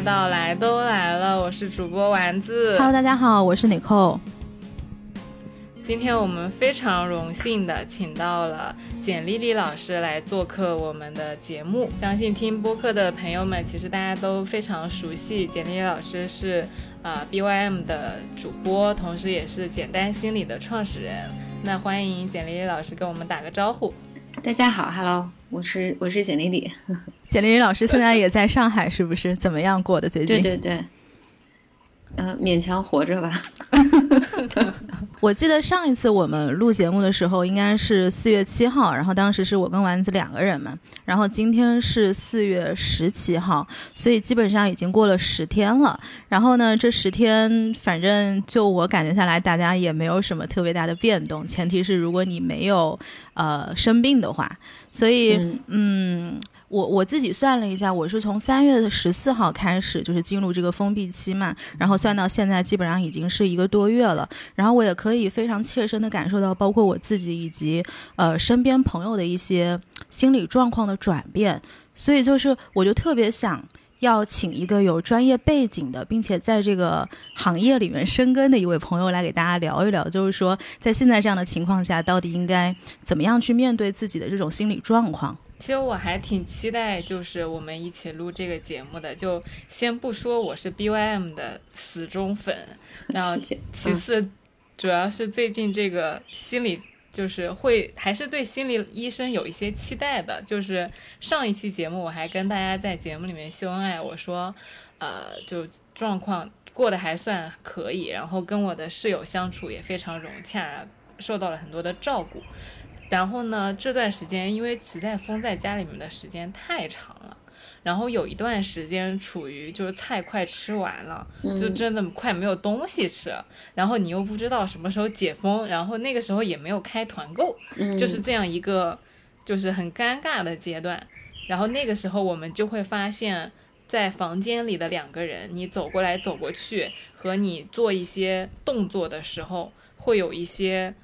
到来都来了，我是主播丸子。Hello，大家好，我是 Nicole。今天我们非常荣幸的请到了简丽丽老师来做客我们的节目。相信听播客的朋友们，其实大家都非常熟悉简丽丽老师是呃 BYM 的主播，同时也是简单心理的创始人。那欢迎简丽丽老师跟我们打个招呼。大家好，Hello，我是我是简丽丽。简丽丽老师现在也在上海，是不是？怎么样过的最近？对对对。嗯，勉强活着吧。我记得上一次我们录节目的时候，应该是四月七号，然后当时是我跟丸子两个人嘛。然后今天是四月十七号，所以基本上已经过了十天了。然后呢，这十天反正就我感觉下来，大家也没有什么特别大的变动，前提是如果你没有呃生病的话。所以嗯。我我自己算了一下，我是从三月的十四号开始，就是进入这个封闭期嘛，然后算到现在，基本上已经是一个多月了。然后我也可以非常切身的感受到，包括我自己以及呃身边朋友的一些心理状况的转变。所以就是，我就特别想要请一个有专业背景的，并且在这个行业里面深耕的一位朋友来给大家聊一聊，就是说在现在这样的情况下，到底应该怎么样去面对自己的这种心理状况。其实我还挺期待，就是我们一起录这个节目的。就先不说我是 BYM 的死忠粉，然后 其次，主要是最近这个心理，就是会还是对心理医生有一些期待的。就是上一期节目我还跟大家在节目里面秀恩爱，我说，呃，就状况过得还算可以，然后跟我的室友相处也非常融洽，受到了很多的照顾。然后呢？这段时间因为实在封在家里面的时间太长了，然后有一段时间处于就是菜快吃完了，就真的快没有东西吃，然后你又不知道什么时候解封，然后那个时候也没有开团购，就是这样一个就是很尴尬的阶段。然后那个时候我们就会发现，在房间里的两个人，你走过来走过去和你做一些动作的时候，会有一些。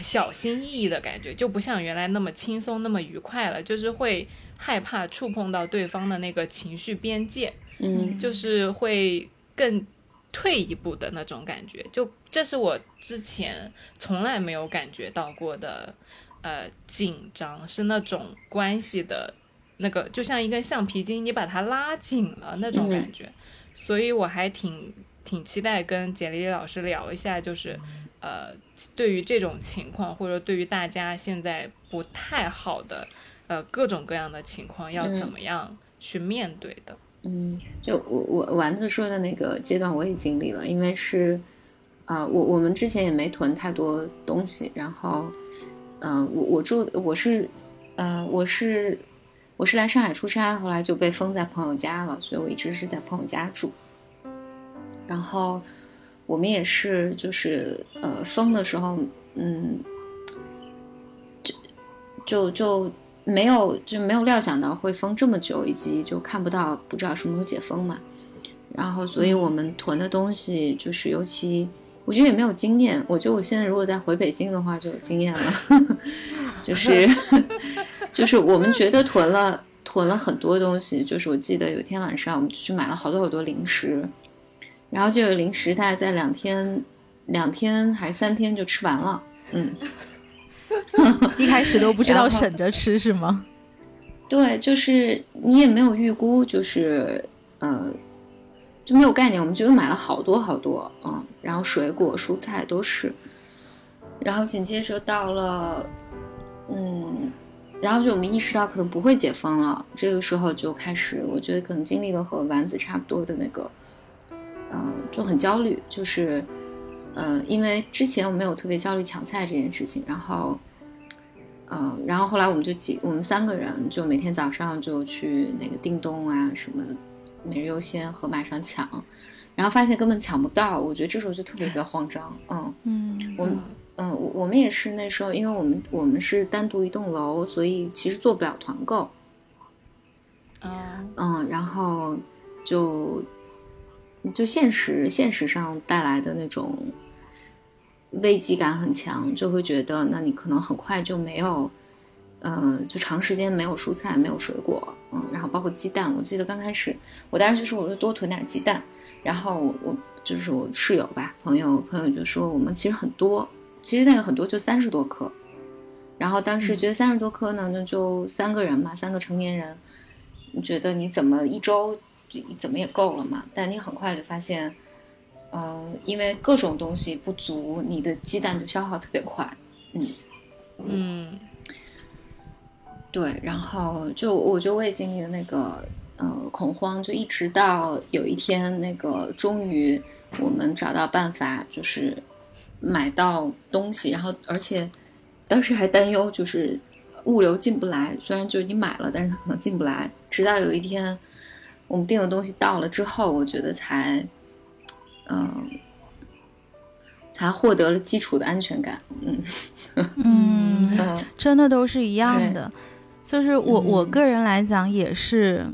小心翼翼的感觉，就不像原来那么轻松、那么愉快了，就是会害怕触碰到对方的那个情绪边界，嗯，就是会更退一步的那种感觉。就这是我之前从来没有感觉到过的，呃，紧张是那种关系的那个，就像一根橡皮筋，你把它拉紧了那种感觉。所以我还挺挺期待跟简丽丽老师聊一下，就是。呃，对于这种情况，或者对于大家现在不太好的，呃，各种各样的情况，要怎么样去面对的？嗯，就我我丸子说的那个阶段，我也经历了，因为是，呃，我我们之前也没囤太多东西，然后，嗯，我我住我是，呃，我是我是来上海出差，后来就被封在朋友家了，所以我一直是在朋友家住，然后。我们也是，就是呃封的时候，嗯，就就就没有就没有料想到会封这么久，以及就看不到不知道什么时候解封嘛。然后，所以我们囤的东西就是，尤其我觉得也没有经验。我觉得我现在如果再回北京的话，就有经验了。就是 就是我们觉得囤了囤了很多东西，就是我记得有一天晚上，我们就去买了好多好多零食。然后就有零食，大概在两天、两天还三天就吃完了。嗯，一开始都不知道省着吃是吗？对，就是你也没有预估，就是呃，就没有概念。我们就买了好多好多，嗯，然后水果、蔬菜都是。然后紧接着到了，嗯，然后就我们意识到可能不会解封了。这个时候就开始，我觉得可能经历了和丸子差不多的那个。嗯，就很焦虑，就是，呃，因为之前我没有特别焦虑抢菜这件事情，然后，嗯，然后后来我们就几，我们三个人就每天早上就去那个叮咚啊什么，每日优先盒马上抢，然后发现根本抢不到，我觉得这时候就特别特别慌张，嗯嗯，我们嗯。我我们也是那时候，因为我们我们是单独一栋楼，所以其实做不了团购，嗯嗯，然后就。就现实，现实上带来的那种危机感很强，就会觉得，那你可能很快就没有呃，就长时间没有蔬菜，没有水果，嗯，然后包括鸡蛋，我记得刚开始我当时就说我就多囤点鸡蛋，然后我我就是我室友吧，朋友朋友就说我们其实很多，其实那个很多就三十多颗，然后当时觉得三十多颗呢，那就三个人嘛，三个成年人，你觉得你怎么一周怎么也够了嘛？但你很快就发现，嗯，因为各种东西不足，你的鸡蛋就消耗特别快，嗯嗯。对，然后就我觉得我也经历了那个呃恐慌，就一直到有一天那个终于我们找到办法，就是买到东西，然后而且当时还担忧就是物流进不来，虽然就你买了，但是它可能进不来。直到有一天我们订的东西到了之后，我觉得才嗯才获得了基础的安全感。嗯嗯，真的都是一样的。就是我我个人来讲也是，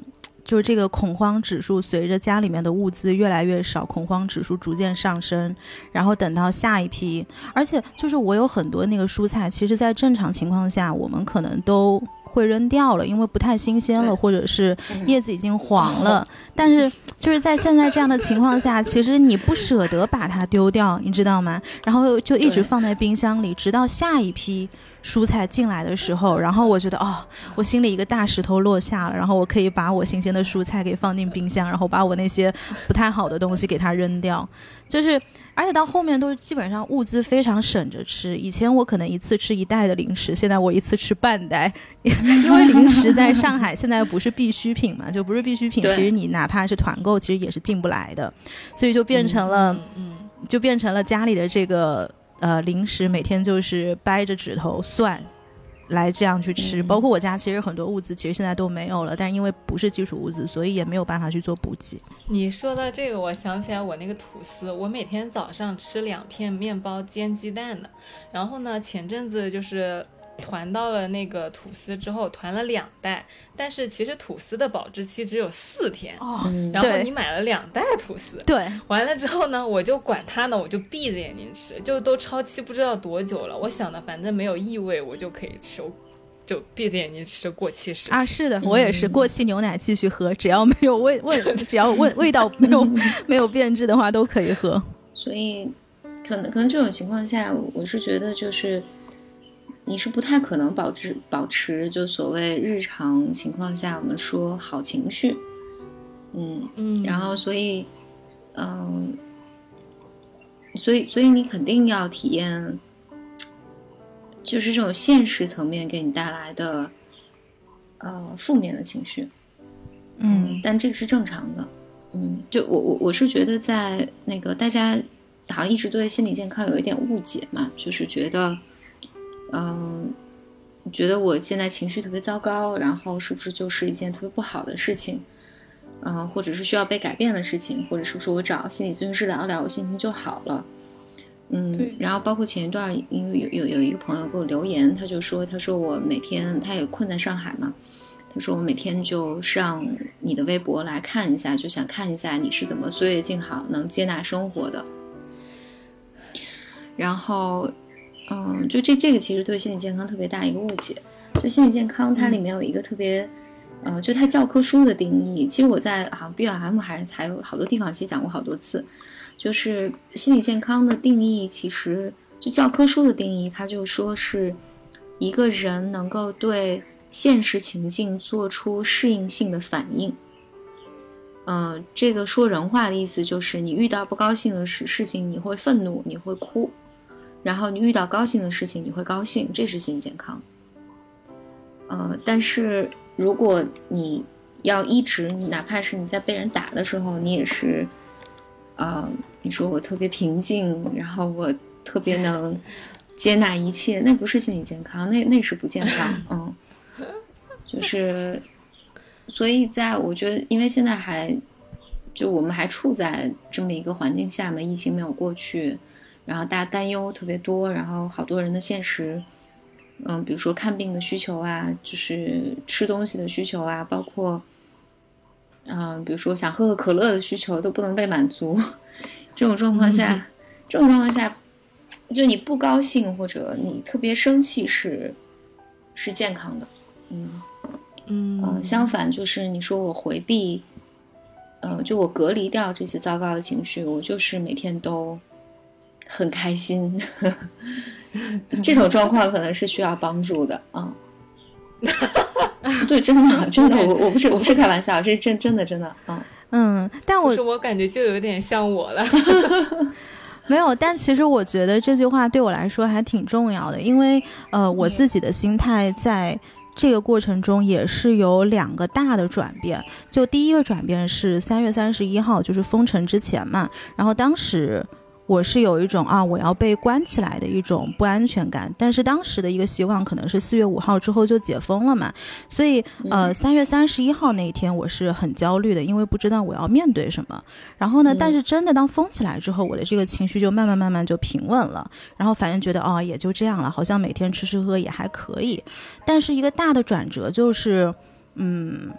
就是这个恐慌指数随着家里面的物资越来越少，恐慌指数逐渐上升，然后等到下一批，而且就是我有很多那个蔬菜，其实在正常情况下我们可能都会扔掉了，因为不太新鲜了，或者是叶子已经黄了。但是就是在现在这样的情况下，其实你不舍得把它丢掉，你知道吗？然后就一直放在冰箱里，直到下一批。蔬菜进来的时候，然后我觉得哦，我心里一个大石头落下了，然后我可以把我新鲜的蔬菜给放进冰箱，然后把我那些不太好的东西给它扔掉。就是，而且到后面都基本上物资非常省着吃。以前我可能一次吃一袋的零食，现在我一次吃半袋，因为零食在上海现在不是必需品嘛，就不是必需品。其实你哪怕是团购，其实也是进不来的，所以就变成了，嗯，就变成了家里的这个。呃，零食每天就是掰着指头算，来这样去吃。包括我家其实很多物资其实现在都没有了，但是因为不是基础物资，所以也没有办法去做补给。你说到这个，我想起来我那个吐司，我每天早上吃两片面包煎鸡蛋的。然后呢，前阵子就是。团到了那个吐司之后，团了两袋，但是其实吐司的保质期只有四天。哦，然后你买了两袋吐司，对，完了之后呢，我就管它呢，我就闭着眼睛吃，就都超期不知道多久了。我想的反正没有异味，我就可以吃，就闭着眼睛吃过期食啊，是的，我也是过期牛奶继续喝，只要没有味味，只要味味道没有 没有变质的话都可以喝。所以，可能可能这种情况下，我是觉得就是。你是不太可能保持保持就所谓日常情况下我们说好情绪，嗯嗯，然后所以，嗯，所以所以你肯定要体验，就是这种现实层面给你带来的，呃，负面的情绪，嗯，但这个是正常的，嗯，就我我我是觉得在那个大家好像一直对心理健康有一点误解嘛，就是觉得。嗯，觉得我现在情绪特别糟糕，然后是不是就是一件特别不好的事情？嗯，或者是需要被改变的事情，或者是不是我找心理咨询师聊一聊，我心情就好了？嗯，然后包括前一段，因为有有有一个朋友给我留言，他就说，他说我每天他也困在上海嘛，他说我每天就上你的微博来看一下，就想看一下你是怎么岁月静好，能接纳生活的，然后。嗯，就这这个其实对心理健康特别大一个误解。就心理健康它里面有一个特别，呃，就它教科书的定义。其实我在好像 B L M 还还有好多地方其实讲过好多次，就是心理健康的定义，其实就教科书的定义，它就说是一个人能够对现实情境做出适应性的反应。嗯，这个说人话的意思就是你遇到不高兴的事事情，你会愤怒，你会哭。然后你遇到高兴的事情，你会高兴，这是心理健康。呃，但是如果你要一直，哪怕是你在被人打的时候，你也是，呃，你说我特别平静，然后我特别能接纳一切，那不是心理健康，那那是不健康。嗯，就是，所以在我觉得，因为现在还就我们还处在这么一个环境下嘛，疫情没有过去。然后大家担忧特别多，然后好多人的现实，嗯，比如说看病的需求啊，就是吃东西的需求啊，包括，嗯，比如说想喝个可乐的需求都不能被满足。这种状况下，这种状况下，就你不高兴或者你特别生气是，是健康的。嗯嗯呃，相反就是你说我回避，呃，就我隔离掉这些糟糕的情绪，我就是每天都很开心。这种状况可能是需要帮助的啊。对，真的，真的，我我不是我不是开玩笑，这是真真的真的，嗯嗯，但我是我感觉就有点像我了。没有，但其实我觉得这句话对我来说还挺重要的，因为呃，我自己的心态在这个过程中也是有两个大的转变。就第一个转变是三月三十一号，就是封城之前嘛，然后当时。我是有一种啊，我要被关起来的一种不安全感。但是当时的一个希望可能是四月五号之后就解封了嘛，所以呃，三月三十一号那一天我是很焦虑的，因为不知道我要面对什么。然后呢，但是真的当封起来之后，我的这个情绪就慢慢慢慢就平稳了。然后反正觉得哦，也就这样了，好像每天吃吃喝也还可以。但是一个大的转折就是，嗯。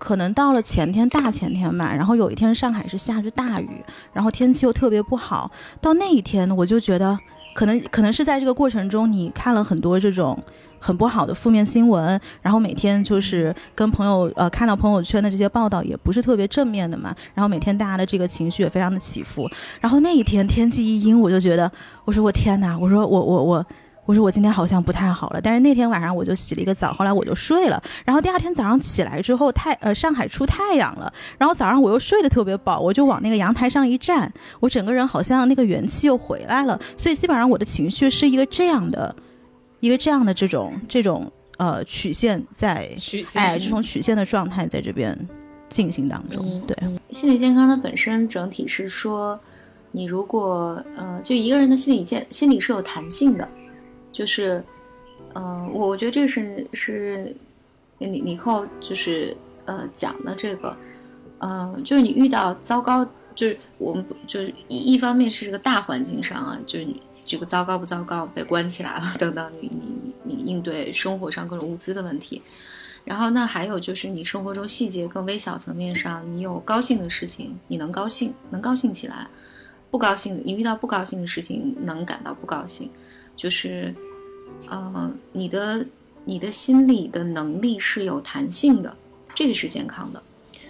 可能到了前天、大前天吧，然后有一天上海是下着大雨，然后天气又特别不好。到那一天，我就觉得，可能可能是在这个过程中，你看了很多这种很不好的负面新闻，然后每天就是跟朋友呃看到朋友圈的这些报道也不是特别正面的嘛，然后每天大家的这个情绪也非常的起伏。然后那一天天气一阴，我就觉得，我说我天哪，我说我我我。我说我今天好像不太好了，但是那天晚上我就洗了一个澡，后来我就睡了。然后第二天早上起来之后，太呃上海出太阳了，然后早上我又睡得特别饱，我就往那个阳台上一站，我整个人好像那个元气又回来了。所以基本上我的情绪是一个这样的，一个这样的这种这种呃曲线在曲线哎这种曲线的状态在这边进行当中。对，心理健康它本身整体是说，你如果呃就一个人的心理健心理是有弹性的。就是，嗯，我我觉得这是是，你你后就是呃讲的这个，呃，就是你遇到糟糕，就是我们就是一一方面是这个大环境上啊，就是你这个糟糕不糟糕，被关起来了等等，你你你你应对生活上各种物资的问题，然后那还有就是你生活中细节更微小层面上，你有高兴的事情，你能高兴，能高兴起来；不高兴，你遇到不高兴的事情，能感到不高兴。就是，呃，你的你的心理的能力是有弹性的，这个是健康的。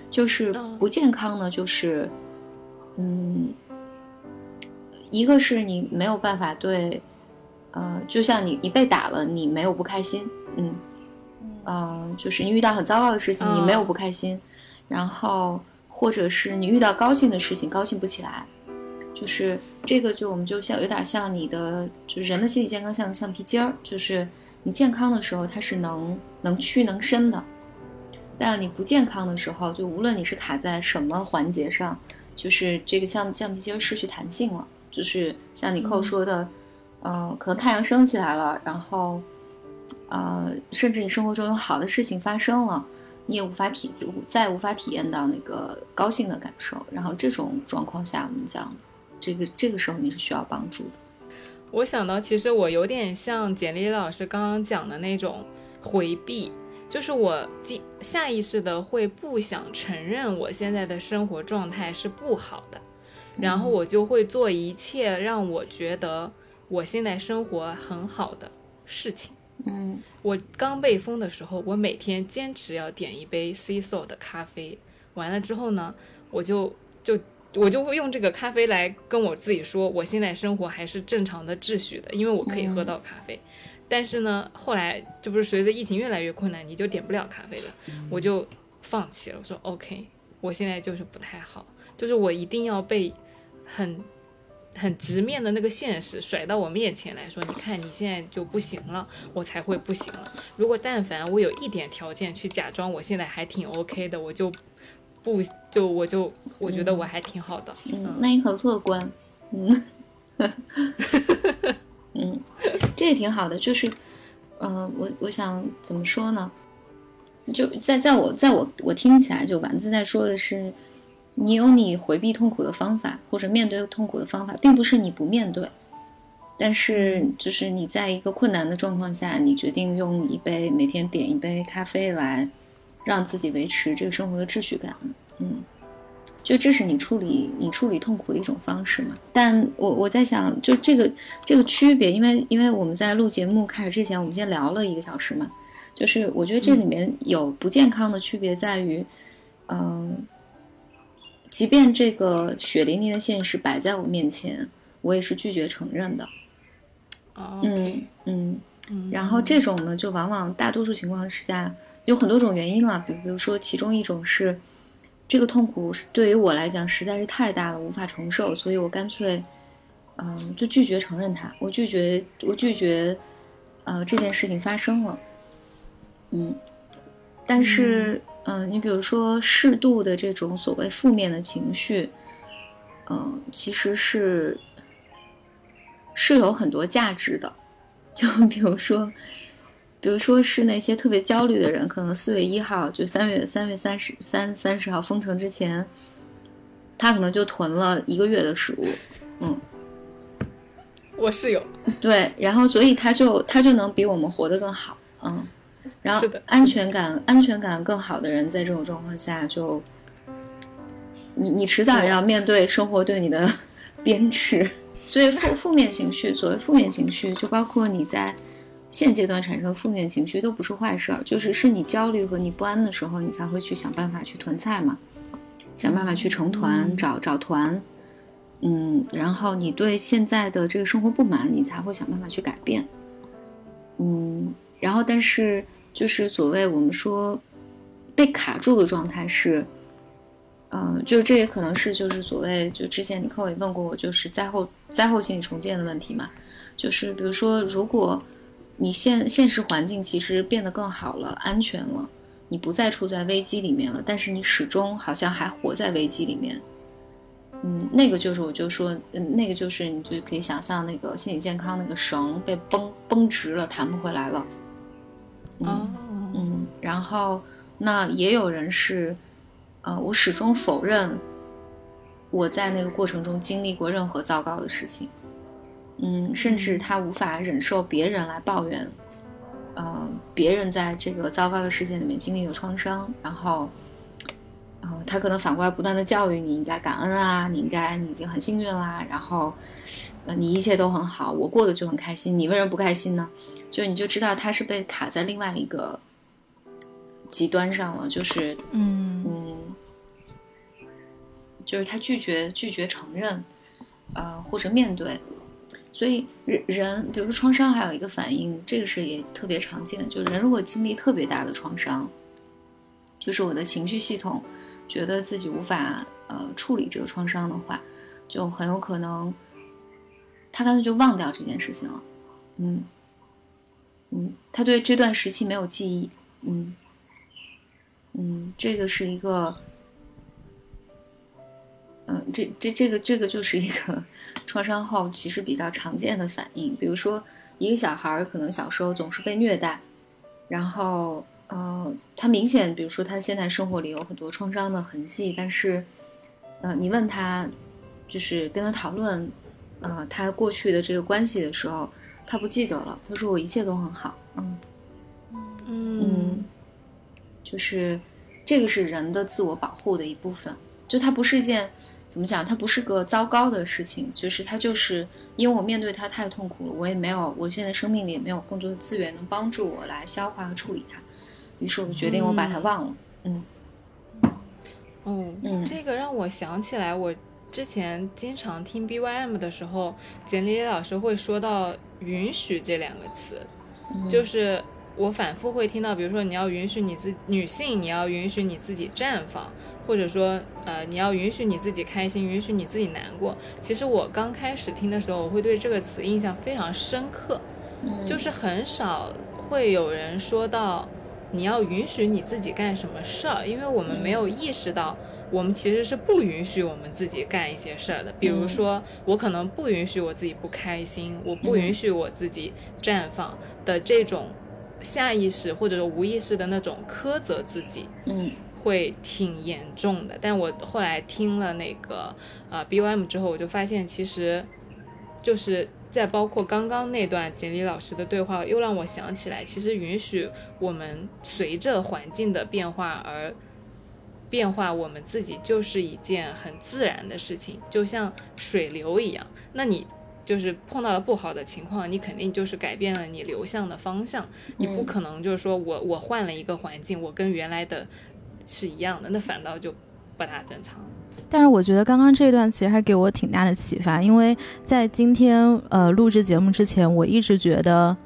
就是不健康呢，就是，嗯，一个是你没有办法对，呃，就像你你被打了，你没有不开心，嗯，呃，就是你遇到很糟糕的事情，你没有不开心，然后或者是你遇到高兴的事情，高兴不起来。就是这个，就我们就像有点像你的，就是人的心理健康像橡皮筋儿，就是你健康的时候它是能能屈能伸的，但你不健康的时候，就无论你是卡在什么环节上，就是这个橡橡皮筋失去弹性了。就是像你扣说的，嗯，可能太阳升起来了，然后，呃，甚至你生活中有好的事情发生了，你也无法体再无法体验到那个高兴的感受。然后这种状况下，我们讲。这个这个时候你是需要帮助的。我想到，其实我有点像简历老师刚刚讲的那种回避，就是我进下意识的会不想承认我现在的生活状态是不好的，然后我就会做一切让我觉得我现在生活很好的事情。嗯，我刚被封的时候，我每天坚持要点一杯 C S O 的咖啡，完了之后呢，我就就。我就会用这个咖啡来跟我自己说，我现在生活还是正常的秩序的，因为我可以喝到咖啡。但是呢，后来这不是随着疫情越来越困难，你就点不了咖啡了，我就放弃了。我说 OK，我现在就是不太好，就是我一定要被很很直面的那个现实甩到我面前来说，你看你现在就不行了，我才会不行了。如果但凡我有一点条件去假装我现在还挺 OK 的，我就。不，就我就我觉得我还挺好的，嗯，那你很乐观，嗯，嗯，这也挺好的，就是，嗯，我我想怎么说呢？就在在我在我我听起来，就丸子在说的是，你有你回避痛苦的方法，或者面对痛苦的方法，并不是你不面对，但是就是你在一个困难的状况下，你决定用一杯每天点一杯咖啡来。让自己维持这个生活的秩序感，嗯，就这是你处理你处理痛苦的一种方式嘛。但我我在想，就这个这个区别，因为因为我们在录节目开始之前，我们先聊了一个小时嘛，就是我觉得这里面有不健康的区别在于，嗯，即便这个血淋淋的现实摆在我面前，我也是拒绝承认的。嗯嗯嗯，然后这。种呢，就往往大多数情况之下有很多种原因了，比比如说其中一种是。这个痛苦对于我来讲实在是太大了，无法承受，所以我干脆，嗯，就拒绝承认它。我拒绝，我拒绝，呃，这件事情发生了。嗯，但是，嗯，你比如说适度的这种所谓负面的情绪，嗯，其实是是有很多价值的。就比如说。比如说是那些特别焦虑的人，可能四月一号就三月三月三十三三十号封城之前，他可能就囤了一个月的食物，嗯，我室友对，然后所以他就他就能比我们活得更好，嗯，然后安全感安全感更好的人，在这种状况下就，你你迟早要。面对生活对你的 鞭笞，所以负负面情绪，所谓负面情绪，就包括你在。现阶段产生负面情绪都不是坏事儿，就是是你焦虑和你不安的时候，你才会去想办法去囤菜嘛，想办法去成团找找团，嗯，然后你对现在的这个生活不满，你才会想办法去改变，嗯，然后但是就是所谓我们说被卡住的状态是，嗯，就这也可能是就是所谓就之前你课也问过我，就是灾后灾后心理重建的问题嘛，就是比如说如果。你现现实环境其实变得更好了，安全了，你不再处在危机里面了，但是你始终好像还活在危机里面。嗯，那个就是我就说，嗯，那个就是你就可以想象那个心理健康那个绳被绷绷直了，弹不回来了。哦，嗯，然后那也有人是，呃，我始终否认我在那个过程中经历过任何糟糕的事情。嗯，甚至他无法忍受别人来抱怨，呃，别人在这个糟糕的事件里面经历了创伤，然后，呃，他可能反过来不断的教育你应该感恩啊，你应该你已经很幸运啦，然后，呃，你一切都很好，我过得就很开心，你为什么不开心呢？就你就知道他是被卡在另外一个极端上了，就是嗯嗯，就是他拒绝拒绝承认，呃，或者面对。所以人人，比如说创伤，还有一个反应，这个是也特别常见的，就是人如果经历特别大的创伤，就是我的情绪系统觉得自己无法呃处理这个创伤的话，就很有可能他干脆就忘掉这件事情了，嗯嗯，他对这段时期没有记忆，嗯嗯，这个是一个。嗯，这这这个这个就是一个创伤后其实比较常见的反应。比如说，一个小孩儿可能小时候总是被虐待，然后呃，他明显，比如说他现在生活里有很多创伤的痕迹，但是，呃，你问他，就是跟他讨论，呃，他过去的这个关系的时候，他不记得了。他说我一切都很好，嗯嗯，就是这个是人的自我保护的一部分，就它不是一件。怎么讲？它不是个糟糕的事情，就是它就是因为我面对它太痛苦了，我也没有，我现在生命里也没有更多的资源能帮助我来消化和处理它，于是我决定我把它忘了。嗯，哦，嗯，这个让我想起来，我之前经常听 BYM 的时候，简历老师会说到“允许”这两个词，就是。我反复会听到，比如说你要允许你自女性，你要允许你自己绽放，或者说，呃，你要允许你自己开心，允许你自己难过。其实我刚开始听的时候，我会对这个词印象非常深刻，就是很少会有人说到你要允许你自己干什么事儿，因为我们没有意识到，我们其实是不允许我们自己干一些事儿的。比如说，我可能不允许我自己不开心，我不允许我自己绽放的这种。下意识或者说无意识的那种苛责自己，嗯，会挺严重的。但我后来听了那个呃 B O M 之后，我就发现其实就是在包括刚刚那段简历老师的对话，又让我想起来，其实允许我们随着环境的变化而变化我们自己就是一件很自然的事情，就像水流一样。那你就是碰到了不好的情况，你肯定就是改变了你流向的方向。你不可能就是说我我换了一个环境，我跟原来的是一样的，那反倒就不大正常。但是我觉得刚刚这段其实还给我挺大的启发，因为在今天呃录制节目之前，我一直觉得，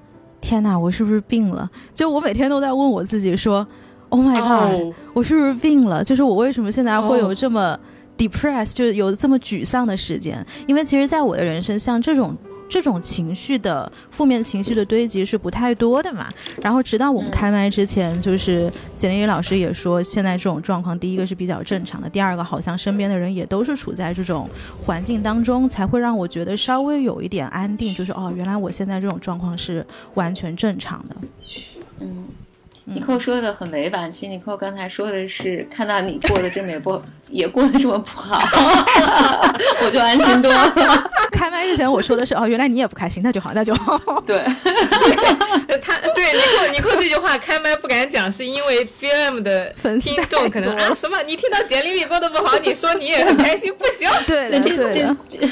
天哪，我是不是病了？就我每天都在问我自己说，Oh my god，我是不是病了？就是我为什么现在会有这么 depressed，就是有这么沮丧的时间？因为其实，在我的人生，像这种。这种情绪的负面情绪的堆积是不太多的嘛？然后直到我们开麦之前，就是简丽老师也说，现在这种状况，第一个是比较正常的，第二个好像身边的人也都是处在这种环境当中，才会让我觉得稍微有一点安定，就是哦，原来我现在这种状况是完全正常的。嗯。尼寇说的很委婉，其实尼寇刚才说的是看到你过得这么也不 也过得这么不好，我就安心多了。开麦之前我说的是哦，原来你也不开心，那就好，那就好。对，他对尼寇尼寇这句话开麦不敢讲，是因为 B M 的听众可能啊什么，你听到简历里过得不好，你说你也很开心，不行。对，这这这，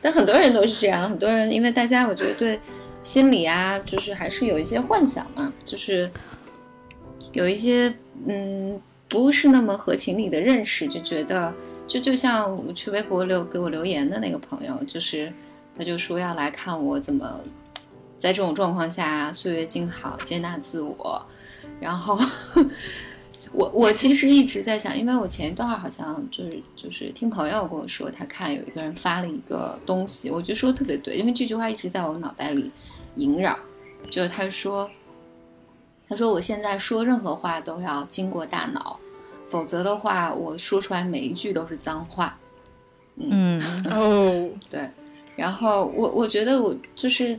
但很多人都是这样，很多人因为大家我觉得对心理啊，就是还是有一些幻想嘛，就是。有一些嗯不是那么合情理的认识，就觉得就就像我去微博留给我留言的那个朋友，就是他就说要来看我怎么在这种状况下岁月静好，接纳自我。然后 我我其实一直在想，因为我前一段好像就是就是听朋友跟我说，他看有一个人发了一个东西，我觉得说特别对，因为这句话一直在我脑袋里萦绕，就是他说。他说：“我现在说任何话都要经过大脑，否则的话，我说出来每一句都是脏话。”嗯哦，对。然后我我觉得我就是，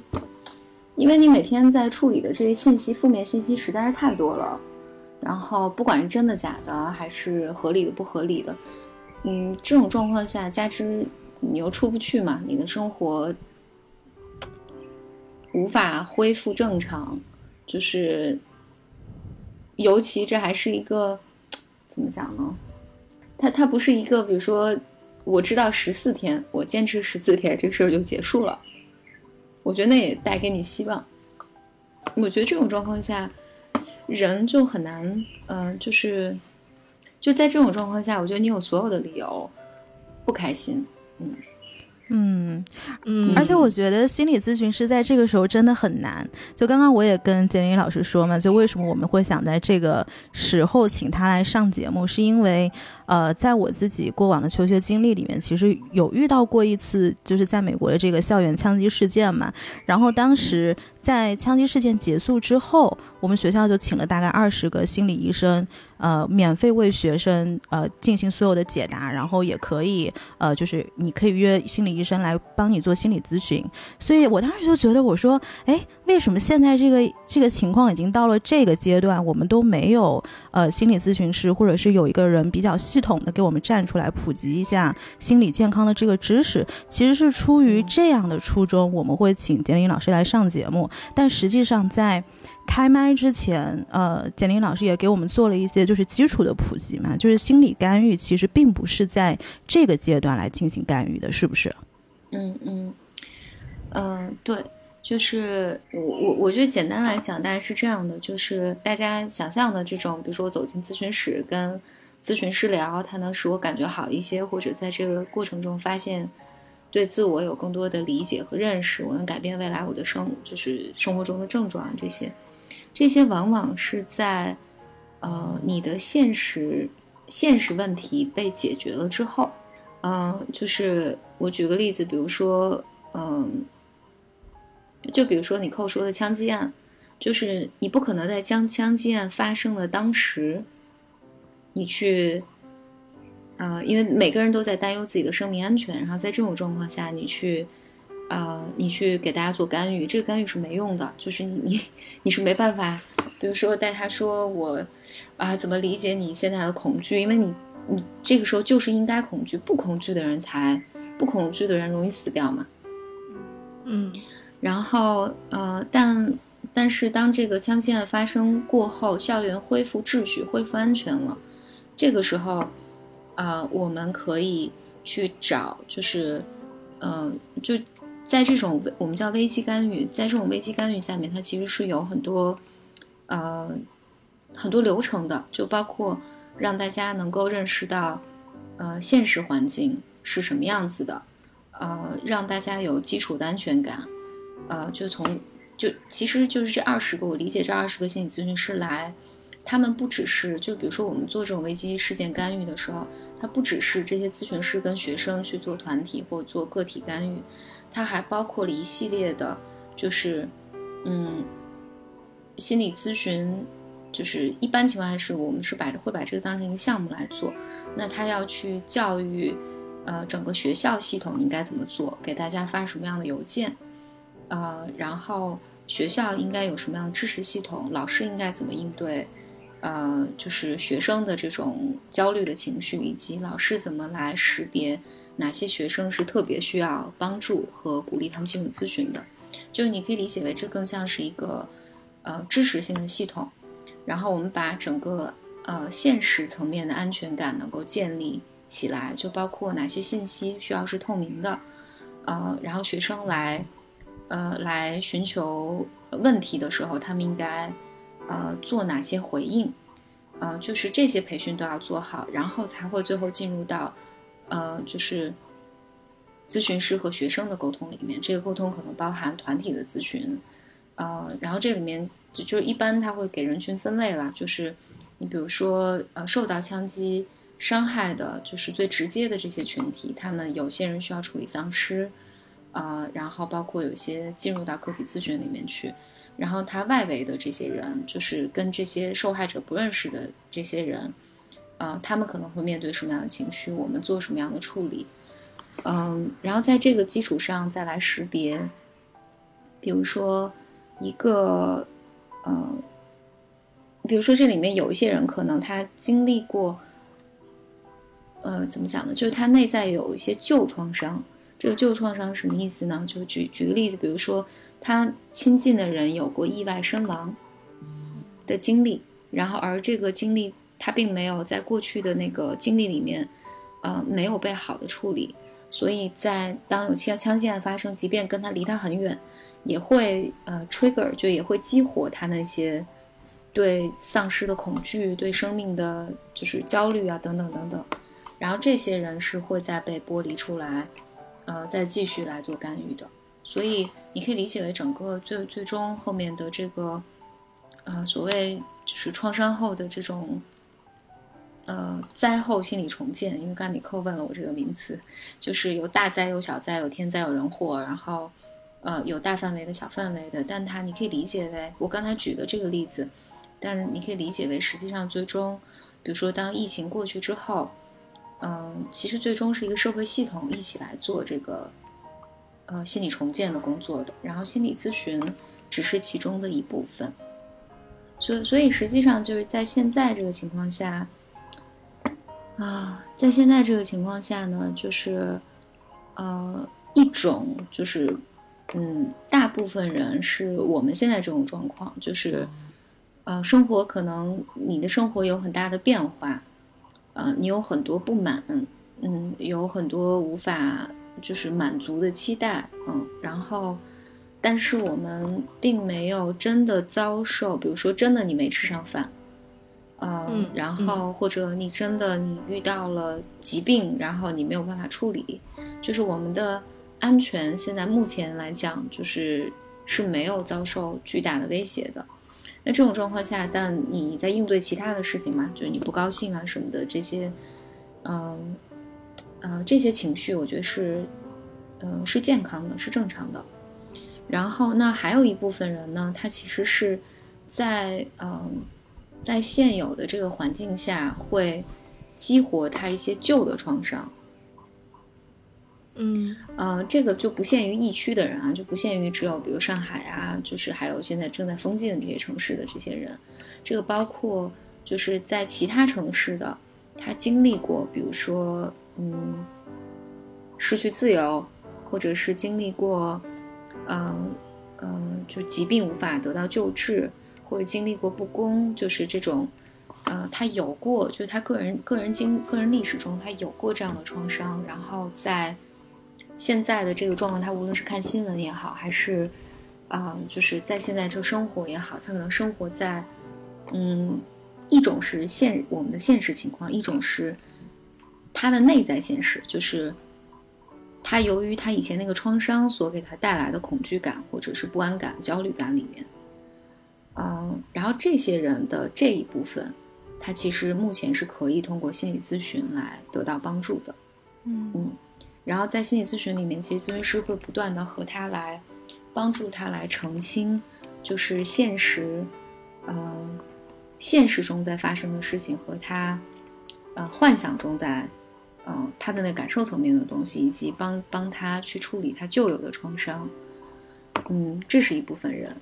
因为你每天在处理的这些信息，负面信息实在是太多了。然后不管是真的假的，还是合理的不合理的，嗯，这种状况下，加之你又出不去嘛，你的生活无法恢复正常，就是。尤其这还是一个，怎么讲呢？它它不是一个，比如说，我知道十四天，我坚持十四天，这事儿就结束了。我觉得那也带给你希望。我觉得这种状况下，人就很难，嗯，就是就在这种状况下，我觉得你有所有的理由不开心，嗯。嗯嗯，而且我觉得心理咨询师在这个时候真的很难。就刚刚我也跟简林老师说嘛，就为什么我们会想在这个时候请他来上节目，是因为。呃，在我自己过往的求学经历里面，其实有遇到过一次，就是在美国的这个校园枪击事件嘛。然后当时在枪击事件结束之后，我们学校就请了大概二十个心理医生，呃，免费为学生呃进行所有的解答，然后也可以呃，就是你可以约心理医生来帮你做心理咨询。所以我当时就觉得，我说，哎，为什么现在这个这个情况已经到了这个阶段，我们都没有呃心理咨询师，或者是有一个人比较统的给我们站出来普及一下心理健康的这个知识，其实是出于这样的初衷，我们会请简林老师来上节目。但实际上在开麦之前，呃，简林老师也给我们做了一些就是基础的普及嘛，就是心理干预其实并不是在这个阶段来进行干预的，是不是？嗯嗯嗯，对，就是我我我觉得简单来讲，大概是这样的，就是大家想象的这种，比如说走进咨询室跟。咨询师聊，它能使我感觉好一些，或者在这个过程中发现对自我有更多的理解和认识，我能改变未来我的生，就是生活中的症状这些，这些往往是在呃你的现实现实问题被解决了之后，嗯，就是我举个例子，比如说，嗯，就比如说你扣说的枪击案，就是你不可能在将枪击案发生的当时。你去，呃，因为每个人都在担忧自己的生命安全，然后在这种状况下，你去，呃，你去给大家做干预，这个干预是没用的，就是你你你是没办法，比如说带他说我，啊，怎么理解你现在的恐惧？因为你你这个时候就是应该恐惧，不恐惧的人才不恐惧的人容易死掉嘛。嗯，然后呃，但但是当这个枪击案发生过后，校园恢复秩序、恢复安全了。这个时候，呃，我们可以去找，就是，嗯，就在这种我们叫危机干预，在这种危机干预下面，它其实是有很多，呃，很多流程的，就包括让大家能够认识到，呃，现实环境是什么样子的，呃，让大家有基础的安全感，呃，就从就其实就是这二十个，我理解这二十个心理咨询师来。他们不只是，就比如说我们做这种危机事件干预的时候，它不只是这些咨询师跟学生去做团体或做个体干预，它还包括了一系列的，就是，嗯，心理咨询，就是一般情况下是我们是把会把这个当成一个项目来做，那他要去教育，呃，整个学校系统应该怎么做，给大家发什么样的邮件，呃，然后学校应该有什么样的支持系统，老师应该怎么应对。呃，就是学生的这种焦虑的情绪，以及老师怎么来识别哪些学生是特别需要帮助和鼓励他们进入咨询的，就你可以理解为这更像是一个呃支持性的系统。然后我们把整个呃现实层面的安全感能够建立起来，就包括哪些信息需要是透明的，呃，然后学生来呃来寻求问题的时候，他们应该。呃，做哪些回应？呃，就是这些培训都要做好，然后才会最后进入到，呃，就是咨询师和学生的沟通里面。这个沟通可能包含团体的咨询，呃，然后这里面就就一般他会给人群分类了，就是你比如说呃，受到枪击伤害的，就是最直接的这些群体，他们有些人需要处理丧尸，呃，然后包括有些进入到个体咨询里面去。然后他外围的这些人，就是跟这些受害者不认识的这些人，呃，他们可能会面对什么样的情绪？我们做什么样的处理？嗯，然后在这个基础上再来识别，比如说一个，呃，比如说这里面有一些人可能他经历过，呃，怎么讲呢？就是他内在有一些旧创伤。这个旧创伤什么意思呢？就举举个例子，比如说。他亲近的人有过意外身亡的经历，然后而这个经历他并没有在过去的那个经历里面，呃，没有被好的处理，所以在当有枪枪击案发生，即便跟他离他很远，也会呃 trigger 就也会激活他那些对丧失的恐惧、对生命的就是焦虑啊等等等等，然后这些人是会再被剥离出来，呃，再继续来做干预的。所以你可以理解为整个最最终后面的这个，呃，所谓就是创伤后的这种，呃，灾后心理重建。因为刚才米寇问了我这个名词，就是有大灾有小灾，有天灾有人祸，然后，呃，有大范围的小范围的。但它你可以理解为我刚才举的这个例子，但你可以理解为实际上最终，比如说当疫情过去之后，嗯，其实最终是一个社会系统一起来做这个。呃，心理重建的工作的，然后心理咨询只是其中的一部分，所以所以实际上就是在现在这个情况下，啊，在现在这个情况下呢，就是呃一种就是嗯，大部分人是我们现在这种状况，就是呃生活可能你的生活有很大的变化，呃，你有很多不满，嗯，有很多无法。就是满足的期待，嗯，然后，但是我们并没有真的遭受，比如说真的你没吃上饭，嗯，然后或者你真的你遇到了疾病，然后你没有办法处理，就是我们的安全现在目前来讲就是是没有遭受巨大的威胁的。那这种状况下，但你在应对其他的事情嘛，就是你不高兴啊什么的这些，嗯。呃，这些情绪我觉得是，呃，是健康的，是正常的。然后，那还有一部分人呢，他其实是在嗯，在现有的这个环境下会激活他一些旧的创伤。嗯，呃，这个就不限于疫区的人啊，就不限于只有比如上海啊，就是还有现在正在封禁的这些城市的这些人，这个包括就是在其他城市的，他经历过，比如说。嗯，失去自由，或者是经历过，呃呃，就疾病无法得到救治，或者经历过不公，就是这种，呃，他有过，就是他个人个人经个人历史中，他有过这样的创伤，然后在现在的这个状况，他无论是看新闻也好，还是啊、就是在现在这生活也好，他可能生活在嗯，一种是现我们的现实情况，一种是他的内在现实，就是他由于他以前那个创伤所给他带来的恐惧感或者是不安感、焦虑感里面，嗯，然后这些人的这一部分，他其实目前是可以通过心理咨询来得到帮助的。嗯嗯，然后在心理咨询里面，其实咨询师会不断的和他来帮助他来澄清，就是现实，嗯，现实中在发生的事情和他，呃，幻想中在，呃，他的那感受层面的东西，以及帮帮他去处理他旧有的创伤。嗯，这是一部分人，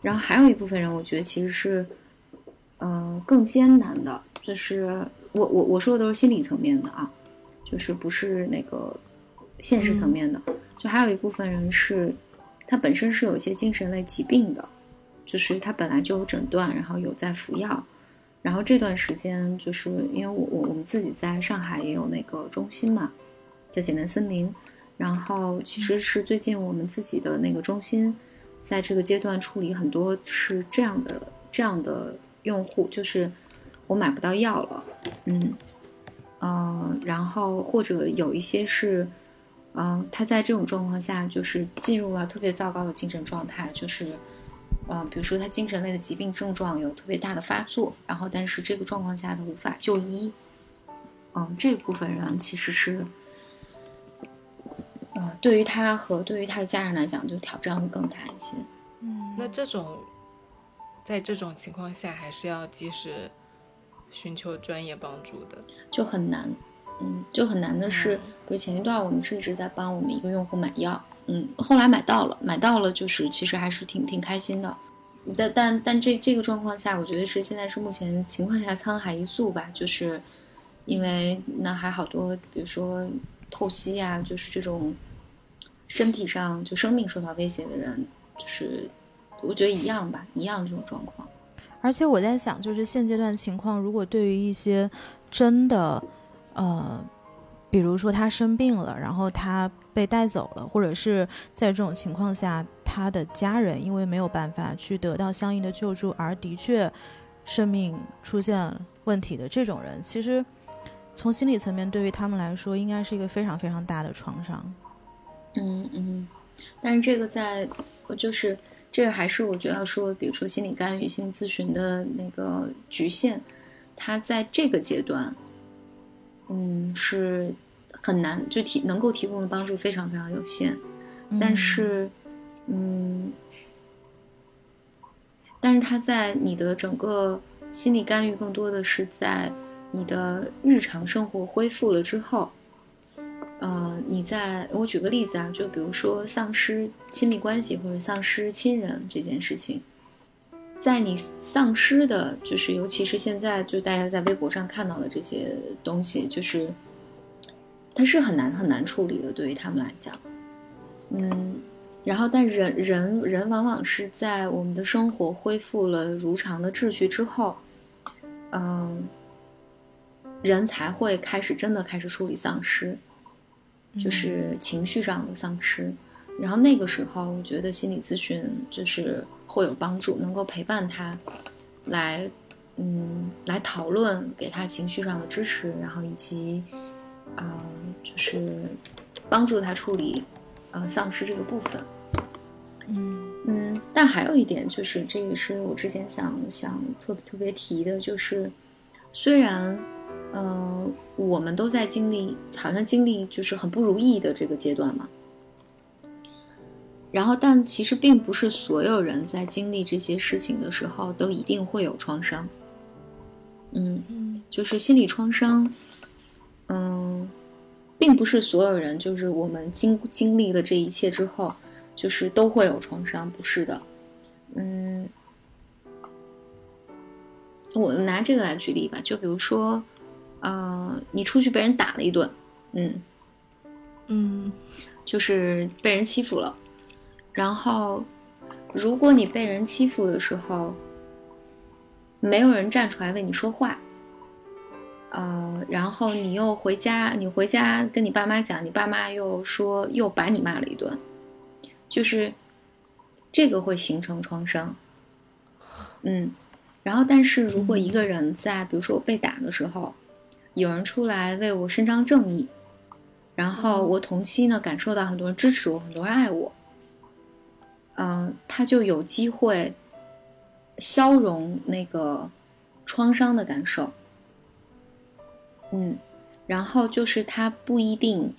然后还有一部分人，我觉得其实是，呃，更艰难的，就是我我我说的都是心理层面的啊。就是不是那个现实层面的，就还有一部分人是，他本身是有一些精神类疾病的，就是他本来就有诊断，然后有在服药，然后这段时间就是因为我我我们自己在上海也有那个中心嘛，叫简单森林，然后其实是最近我们自己的那个中心，在这个阶段处理很多是这样的这样的用户，就是我买不到药了，嗯。呃，然后或者有一些是，嗯、他在这种状况下就是进入了特别糟糕的精神状态，就是，呃，比如说他精神类的疾病症状有特别大的发作，然后但是这个状况下他无法就医，嗯、这部分人其实是，呃，对于他和对于他的家人来讲，就挑战会更大一些。嗯那这种，在这种情况下，还是要及时寻求专业帮助的。就很难，嗯，就很难的是嗯，比如前一段我们是一直在帮我们一个用户买药，嗯，后来买到了，买到了，就是其实还是挺挺开心的，但但但这这个状况下，我觉得是现在是目前情况下沧海一粟吧，就是因为那还好多，比如说透析啊，就是这种身体上就生命受到威胁的人，就是我觉得一样吧，一样这种状况。而且我在想，就是现阶段情况，如果对于一些真的，呃，比如说他生病了，然后他被带走了，或者是在这种情况下，他的家人因为没有办法去得到相应的救助，而的确生命出现问题的这种人，其实从心理层面对于他们来说，应该是一个非常非常大的创伤。嗯嗯，但是这个在，我就是这个还是我觉得说，比如说心理干预、心理咨询的那个局限，它在这个阶段，嗯，是很难就提能够提供的帮助非常非常有限。但是，嗯，但是它在你的整个心理干预更多的是在你的日常生活恢复了之后，呃，你在我举个例子啊，就比如说丧失亲密关系或者丧失亲人这件事情，在你丧失的，就是尤其是现在就大家在微博上看到的这些东西，就是它是很难很难处理的，对于他们来讲，嗯，然后但人人人往往是在我们的生活恢复了如常的秩序之后，嗯、人才会开始真的开始处理丧失。就是情绪上的丧失。然后那个时候，我觉得心理咨询就是会有帮助，能够陪伴他来，嗯，来讨论，给他情绪上的支持，然后以及，啊、就是帮助他处理，呃，丧失这个部分。嗯嗯，但还有一点就是，这个是我之前想想特特别提的，就是虽然，呃，我们都在经历，好像经历就是很不如意的这个阶段嘛。然后，但其实并不是所有人在经历这些事情的时候都一定会有创伤。嗯，嗯就是心理创伤，嗯，并不是所有人就是我们经经历了这一切之后，就是都会有创伤，不是的。嗯，我拿这个来举例吧，就比如说，呃，你出去被人打了一顿，嗯，嗯就是被人欺负了，然后如果你被人欺负的时候，没有人站出来为你说话，呃，然后你又回家，你回家跟你爸妈讲，你爸妈又说又把你骂了一顿，就是这个会形成创伤，嗯，然后但是如果一个人在比如说我被打的时候，有人出来为我伸张正义，然后我同期呢感受到很多人支持我，很多人爱我，嗯，他就有机会。消融那个创伤的感受，嗯，然后就是它不一定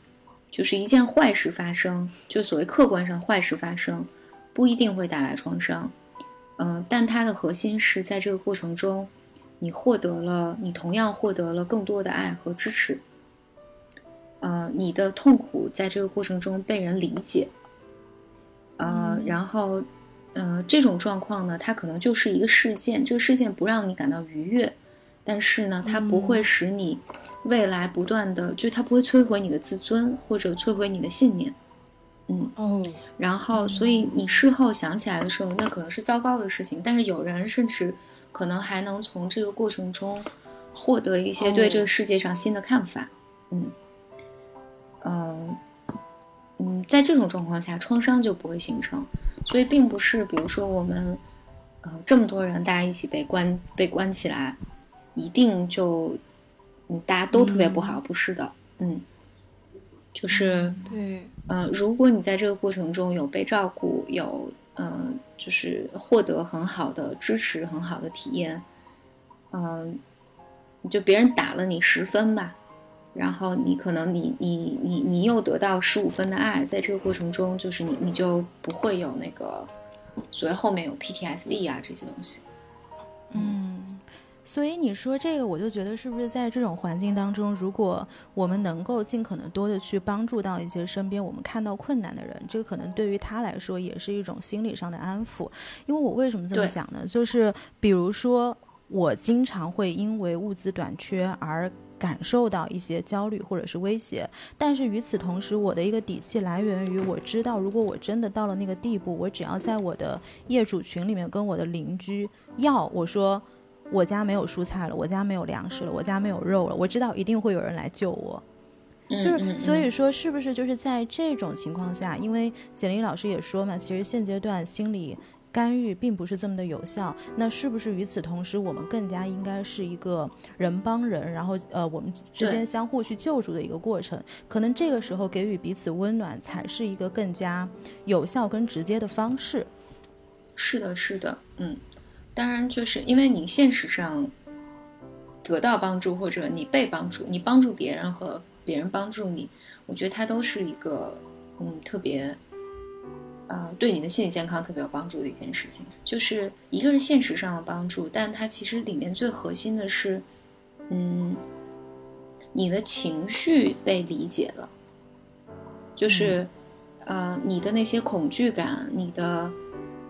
就是一件坏事发生，就所谓客观上坏事发生，不一定会带来创伤，嗯，但它的核心是在这个过程中，你获得了，你同样获得了更多的爱和支持，呃，你的痛苦在这个过程中被人理解，呃，然后。呃，这种状况呢，它可能就是一个事件，这个事件不让你感到愉悦，但是呢，它不会使你未来不断的，就它不会摧毁你的自尊或者摧毁你的信念，嗯哦，然后所以你事后想起来的时候，那可能是糟糕的事情，但是有人甚至可能还能从这个过程中获得一些对这个世界上新的看法，嗯，呃嗯，在这种状况下，创伤就不会形成。所以并不是，比如说我们，呃，这么多人大家一起被关被关起来，一定就，嗯，大家都特别不好，不是的，嗯，就是，对，呃，如果你在这个过程中有被照顾，有，嗯，就是获得很好的支持，很好的体验，嗯，就别人打了你十分吧。然后你可能你你你你又得到十五分的爱，在这个过程中，就是你你就不会有那个所谓后面有 PTSD 啊这些东西。嗯，所以你说这个，我就觉得是不是在这种环境当中，如果我们能够尽可能多的去帮助到一些身边我们看到困难的人，这个可能对于他来说也是一种心理上的安抚。因为我为什么这么讲呢？就是比如说我经常会因为物资短缺而。感受到一些焦虑或者是威胁，但是与此同时，我的一个底气来源于我知道，如果我真的到了那个地步，我只要在我的业主群里面跟我的邻居要，我说我家没有蔬菜了，我家没有粮食了，我家没有肉了，我知道一定会有人来救我。就是所以说，是不是就是在这种情况下，因为简历老师也说嘛，其实现阶段心理。干预并不是这么的有效，那是不是与此同时，我们更加应该是一个人帮人，然后呃，我们之间相互去救助的一个过程？可能这个时候给予彼此温暖，才是一个更加有效跟直接的方式。是的，是的，嗯，当然就是因为你现实上得到帮助，或者你被帮助，你帮助别人和别人帮助你，我觉得它都是一个嗯特别。呃，对你的心理健康特别有帮助的一件事情，就是一个是现实上的帮助，但它其实里面最核心的是，嗯，你的情绪被理解了，就是，呃，你的那些恐惧感、你的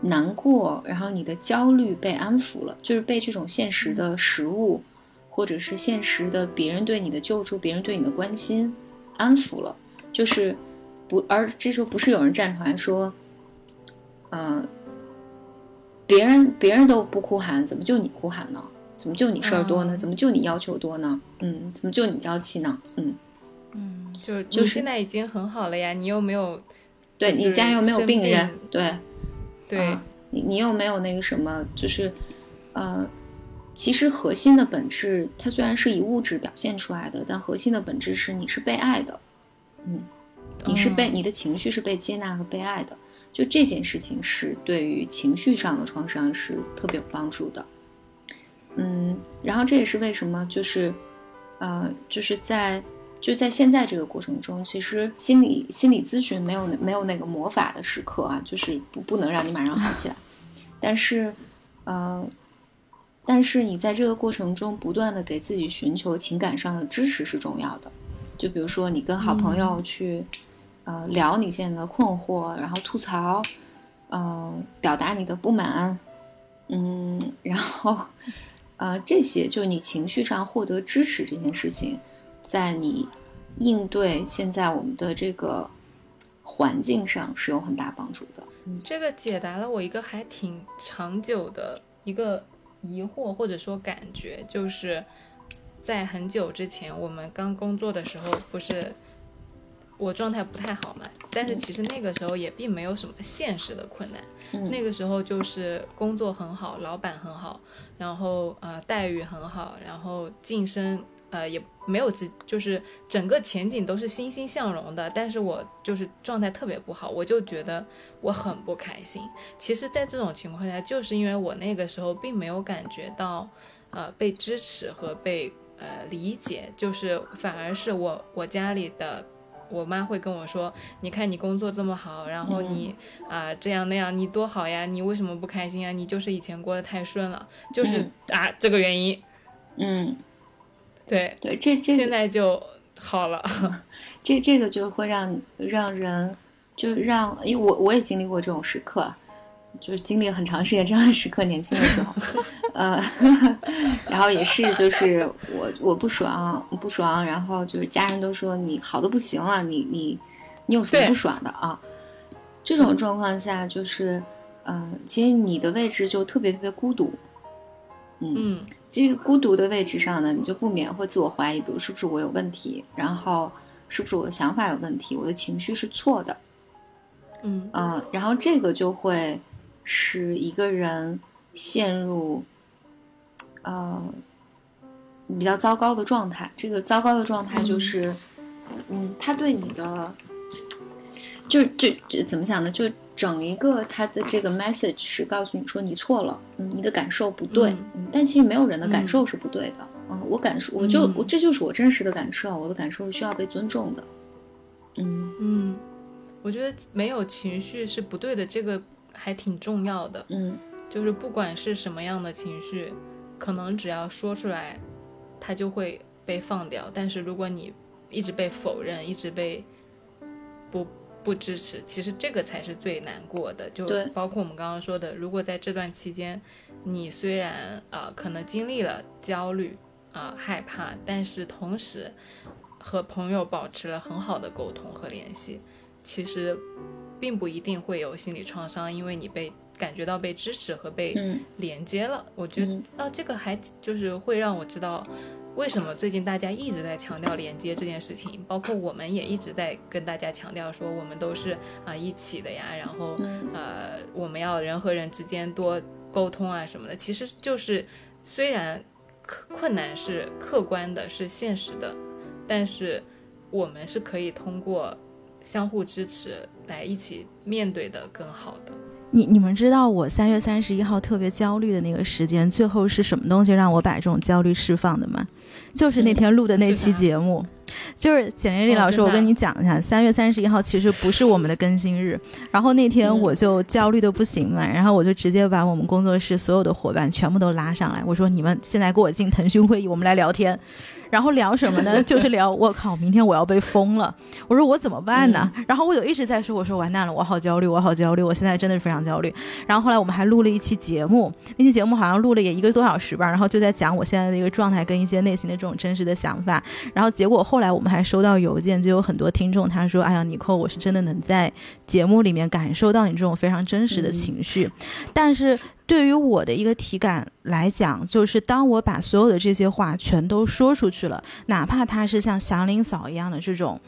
难过，然后你的焦虑被安抚了，就是被这种现实的食物，或者是现实的别人对你的救助、别人对你的关心安抚了，就是不，而这时候不是有人站出来说。嗯，别人别人都不哭喊，怎么就你哭喊呢？怎么就你事儿多呢？怎么就你要求多呢？嗯，怎么就你娇气呢？嗯嗯，就就现在已经很好了呀，你又没有，对你家又没有病人，对对，你你又没有那个什么，就是呃，其实核心的本质，它虽然是以物质表现出来的，但核心的本质是你是被爱的，嗯，你是被你的情绪是被接纳和被爱的。就这件事情是对于情绪上的创伤是特别有帮助的，嗯，然后这也是为什么就是，呃，就是在就在现在这个过程中，其实心理心理咨询没有没有那个魔法的时刻啊，就是不不能让你马上好起来，但是，呃，但是你在这个过程中不断的给自己寻求情感上的支持是重要的，就比如说你跟好朋友去。呃，聊你现在的困惑，然后吐槽，嗯，表达你的不满，嗯，然后，呃，这些就是你情绪上获得支持这件事情，在你应对现在我们的这个环境上是有很大帮助的。这个解答了我一个还挺长久的一个疑惑或者说感觉，就是在很久之前我们刚工作的时候，不是我状态不太好嘛？但是其实那个时候也并没有什么现实的困难，那个时候就是工作很好，老板很好，然后呃待遇很好，然后晋升。呃，也没有直，就是整个前景都是欣欣向荣的，但是我就是状态特别不好，我就觉得我很不开心。其实，在这种情况下，就是因为我那个时候并没有感觉到，呃，被支持和被呃理解，就是反而是我我家里的我妈会跟我说，你看你工作这么好，然后你啊这样那样，你多好呀，你为什么不开心啊？你就是以前过得太顺了，就是啊这个原因，嗯。对对，这这现在就好了。这这个就会让让人，就让，因为我我也经历过这种时刻，就是经历很长时间这样的时刻，年轻的时候，呃，然后也是就是我我不爽不爽，然后就是家人都说你好的不行了，你你你有什么不爽的啊？这种状况下就是，嗯，其实你的位置就特别特别孤独，嗯。这个孤独的位置上呢，你就不免会自我怀疑，比如是不是我有问题，然后是不是我的想法有问题，我的情绪是错的，嗯嗯，然后这个就会使一个人陷入呃比较糟糕的状态。这个糟糕的状态就是，嗯，他对你的，就就就怎么讲呢？就。整一个他的这个 message 是告诉你说你错了，嗯，你的感受不对，嗯，但其实没有人的感受是不对的，嗯，我感受我就我这就是我真实的感受，我的感受是需要被尊重的，嗯。嗯，我觉得没有情绪是不对的，这个还挺重要的，嗯，就是不管是什么样的情绪，可能只要说出来，它就会被放掉，但是如果你一直被否认，一直被不。不支持，其实这个才是最难过的。就包括我们刚刚说的，如果在这段期间，你虽然啊可能经历了焦虑啊害怕，但是同时和朋友保持了很好的沟通和联系，其实并不一定会有心理创伤，因为你被感觉到被支持和被连接了。我觉得啊这个还就是会让我知道。为什么最近大家一直在强调连接这件事情？包括我们也一直在跟大家强调说，我们都是啊一起的呀。然后呃，我们要人和人之间多沟通啊什么的。其实就是虽然困难是客观的，是现实的，但是我们是可以通过相互支持来一起面对的更好的。你你们知道我三月三十一号特别焦虑的那个时间，最后是什么东西让我把这种焦虑释放的吗？就是那天录的那期节目，就是简丽丽老师，我跟你讲一下，三月三十一号其实不是我们的更新日，然后那天我就焦虑的不行嘛，然后我就直接把我们工作室所有的伙伴全部都拉上来，我说你们现在给我进腾讯会议，我们来聊天。然后聊什么呢？就是聊我靠，明天我要被封了。我说我怎么办呢？然后我有一直在说，我说完蛋了，我好焦虑，我好焦虑，我现在真的是非常焦虑。然后后来我们还录了一期节目，那期节目好像录了也一个多小时吧。然后就在讲我现在的一个状态跟一些内心的这种真实的想法。然后结果后来我们还收到邮件，就有很多听众他说：“哎呀，尼寇，我是真的能在节目里面感受到你这种非常真实的情绪。”但是。对于我的一个体感来讲，就是当我把所有的这些话全都说出去了，哪怕它是像祥林嫂一样的这种，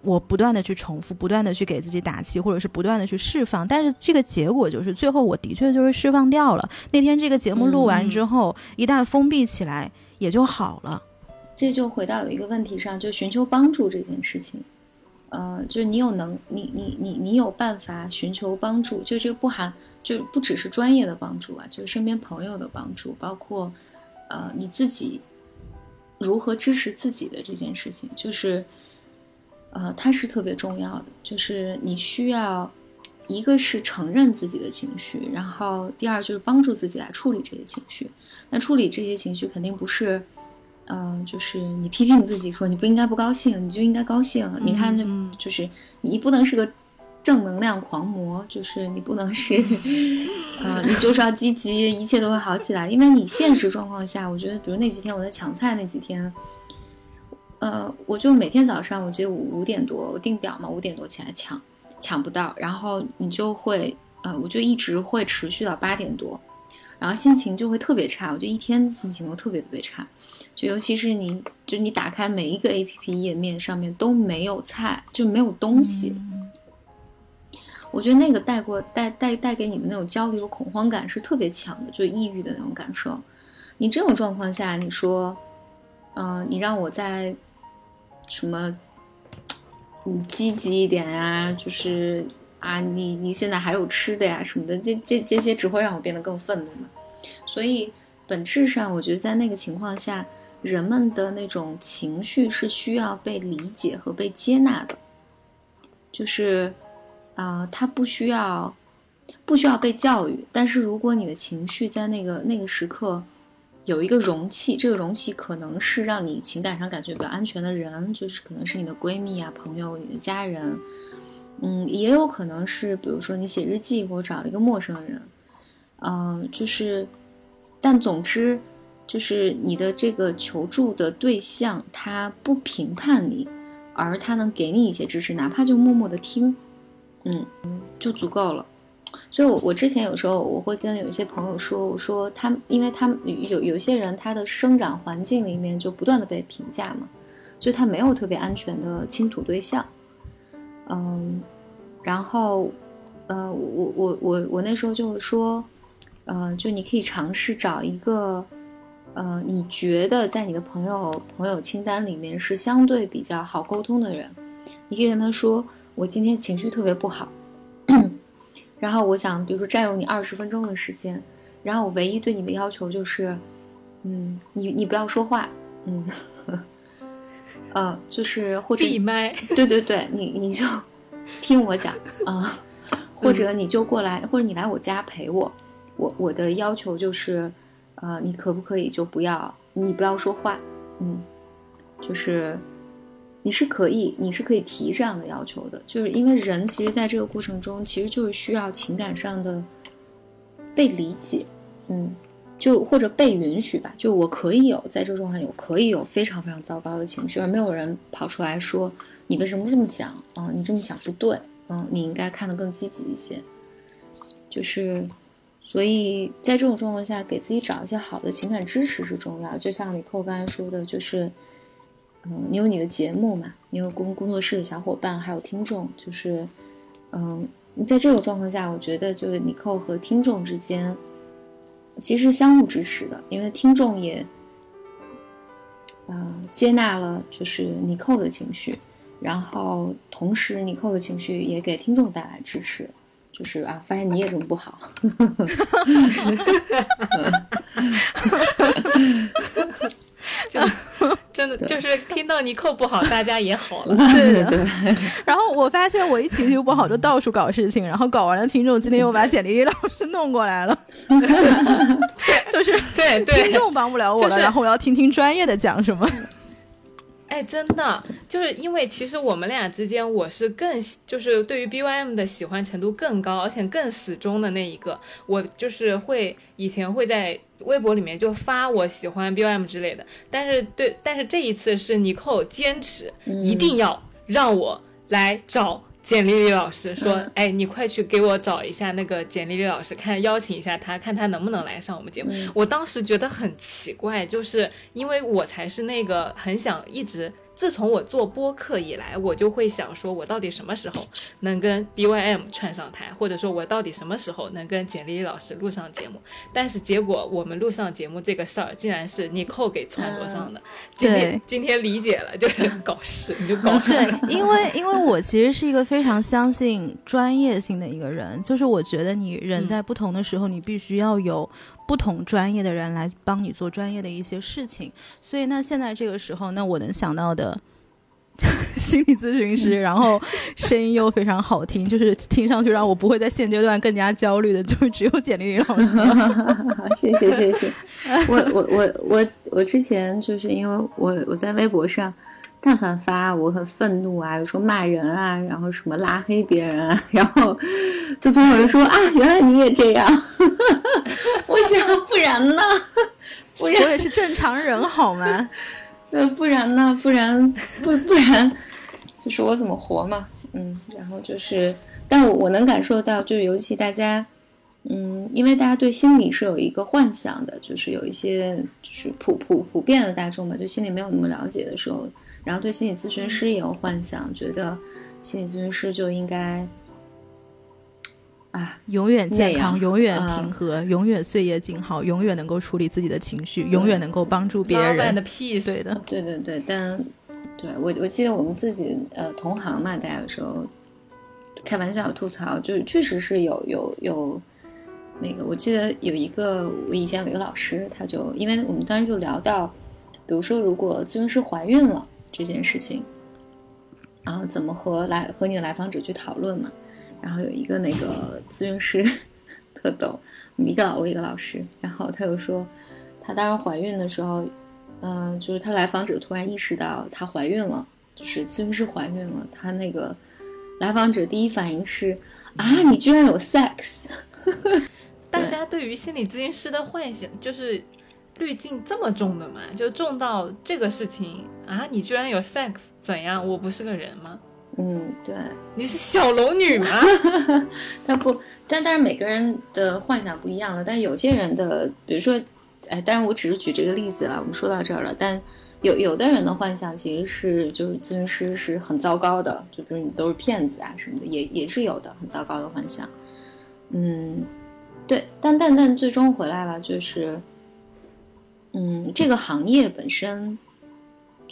我不断的去重复，不断的去给自己打气，或者是不断的去释放，但是这个结果就是最后我的确就是释放掉了。那天这个节目录完之后，一旦封闭起来，也就好了。这就回到有一个问题上，就寻求帮助这件事情。呃，就是你有能，你你你你有办法寻求帮助，就这个不含。就不只是专业的帮助啊，就是身边朋友的帮助，包括，呃，你自己如何支持自己的这件事情，就是，呃，它是特别重要的。就是你需要，一个是承认自己的情绪，然后第二就是帮助自己来处理这些情绪。那处理这些情绪肯定不是，嗯，就是你批评自己说你不应该不高兴，你就应该高兴。你看，就就是你不能是个。正能量狂魔，就是你不能是，呃，你就是要积极，一切都会好起来。因为你现实状况下，我觉得，比如那几天我在抢菜那几天，呃，我就每天早上，我记得五五点多我定表嘛，五点多起来抢，抢不到，然后你就会，呃，我就一直会持续到八点多，然后心情就会特别差，我就一天心情都特别特别差。就尤其是你，就你打开每一个 A P P 页面上面都没有菜，就没有东西。我觉得那个带过带带带给你的那种焦虑和恐慌感是特别强的，就抑郁的那种感受。你这种状况下，你说，嗯，你让我在什么，你积极一点呀？就是啊，你你现在还有吃的呀什么的，这这这些只会让我变得更愤怒嘛。所以本质上，我觉得在那个情况下。人们的那种情绪是需要被理解和被接纳的，就是，呃，他不需要，不需要被教育。但是如果你的情绪在那个那个时刻有一个容器，这个容器可能是让你情感上感觉比较安全的人，就是可能是你的闺蜜啊、朋友、你的家人，嗯，也有可能是比如说你写日记或者找了一个陌生人，嗯，就是，但总之。就是你的这个求助的对象，他不评判你，而他能给你一些支持，哪怕就默默的听，嗯，就足够了。所以，我我之前有时候我会跟有一些朋友说，我说他，因为他有有些人他的生长环境里面就不断的被评价嘛，就他没有特别安全的倾吐对象，嗯，然后，呃，我我我我那时候就会说，呃，就你可以尝试找一个。呃，你觉得在你的朋友朋友清单里面是相对比较好沟通的人，你可以跟他说：“我今天情绪特别不好，然后我想，比如说占用你二十分钟的时间，然后我唯一对你的要求就是，嗯，你你不要说话，嗯，呃，就是或者闭麦，对对对，你你就 听我讲啊，或者你就过来，或者你来我家陪我，我我的要求就是。”啊，你可不可以就不要？你不要说话，嗯，就是，你是可以，你是可以提这样的要求的，就是因为人其实在这个过程中，其实就是需要情感上的被理解，嗯，就或者被允许吧。就我可以有在这种状态有可以有非常非常糟糕的情绪，而没有人跑出来说你为什么这么想啊？你这么想不对，嗯，你应该看得更积极一些，就是。所以在这种状况下，给自己找一些好的情感支持是重要。就像李寇刚才说的，就是，嗯，你有你的节目嘛，你有工工作室的小伙伴，还有听众，就是，嗯，在这种状况下，我觉得就是李寇和听众之间，其实相互支持的，因为听众也，呃，接纳了就是尼寇的情绪，然后同时尼寇的情绪也给听众带来支持。就是啊，发现你也这么不好，就真的就是听到尼寇不好，大家也好了。对对对。然后我发现我一情绪不好就到处搞事情，然后搞完了，听众今天又把简历老师弄过来了。就是对对，听众帮不了我了，然后我要听听专业的讲什么。哎，真的，就是因为其实我们俩之间，我是更就是对于 B Y M 的喜欢程度更高，而且更死忠的那一个。我就是会以前会在微博里面就发我喜欢 B Y M 之类的，但是对，但是这一次是尼寇坚持一定要让我来找。简丽丽老师 说：“哎，你快去给我找一下那个简丽丽老师，看邀请一下她，看她能不能来上我们节目。”我当时觉得很奇怪，就是因为我才是那个很想一直。自从我做播客以来，我就会想说，我到底什么时候能跟 B Y M 串上台，或者说，我到底什么时候能跟简丽丽老师录上节目？但是结果，我们录上节目这个事儿，竟然是你扣给串播上的。今天今天理解了，就是 搞事，你就搞事。因为因为我其实是一个非常相信专业性的一个人，就是我觉得你人在不同的时候，你必须要有。不同专业的人来帮你做专业的一些事情，所以那现在这个时候，那我能想到的 心理咨询师，然后声音又非常好听，就是听上去让我不会在现阶段更加焦虑的，就只有简丽丽老师。谢谢谢谢，我我我我我之前就是因为我我在微博上。但凡发我很愤怒啊，有时候骂人啊，然后什么拉黑别人啊，然后就总有人说啊，原来你也这样。我想不然呢？不然我也是正常人好吗？对，不然呢？不然不不然就是我怎么活嘛？嗯，然后就是，但我我能感受到，就是尤其大家，嗯，因为大家对心理是有一个幻想的，就是有一些就是普普普遍的大众吧，就心理没有那么了解的时候，然后对心理咨询师也有幻想，觉得心理咨询师就应该啊，永远健康，永远啊平和，永远岁月静好，永远能够处理自己的情绪，永远能够帮助别人 and。peace，对的，对对对，但对我我记得我们自己呃同行嘛，大家有时候开玩笑吐槽，就是确实是有有有那个，我记得有一个我以前有一个老师，他就因为我们当时就聊到，比如说如果咨询师怀孕了这件事情，然后怎么和来和你的来访者去讨论嘛，然后有一个那个咨询师特逗，我们一个老我一个老师，然后他就说，她当时怀孕的时候。嗯，就是她来访者突然意识到她怀孕了，就是咨询师怀孕了。她那个来访者第一反应是啊，你居然有 sex，大家对于心理咨询师的幻想就是滤镜这么重的吗，就重到这个事情啊，你居然有 sex，怎样？我不是个人吗？嗯，对，你是小龙女吗？他不，但但是每个人的幻想不一样了。但有些人的，比如说，哎，当然我只是举这个例子了。我们说到这儿了，但有有的人的幻想其实是就是咨询师是很糟糕的，就比如你都是骗子啊什么的，也也是有的很糟糕的幻想。嗯，对，但但但最终回来了，就是，嗯，这个行业本身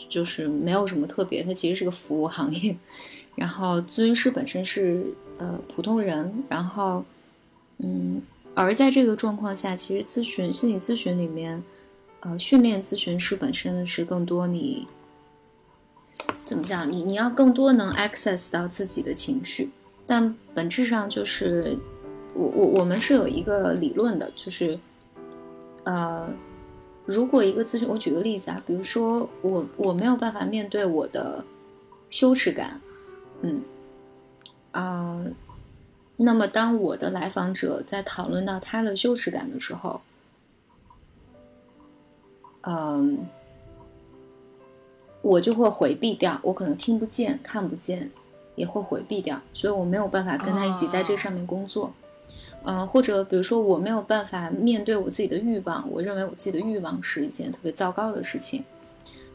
就是没有什么特别，它其实是个服务行业。然后咨询师本身是呃普通人，然后嗯，而在这个状况下，其实咨询心理咨询里面，呃，训练咨询师本身是更多你怎么讲，你你要更多能 access 到自己的情绪，但本质上就是我我我们是有一个理论的，就是呃。如果一个咨询，我举个例子啊，比如说我我没有办法面对我的羞耻感，嗯，啊、那么当我的来访者在讨论到他的羞耻感的时候，嗯、我就会回避掉，我可能听不见、看不见，也会回避掉，所以我没有办法跟他一起在这上面工作。呃，或者比如说我没有办法面对我自己的欲望，我认为我自己的欲望是一件特别糟糕的事情。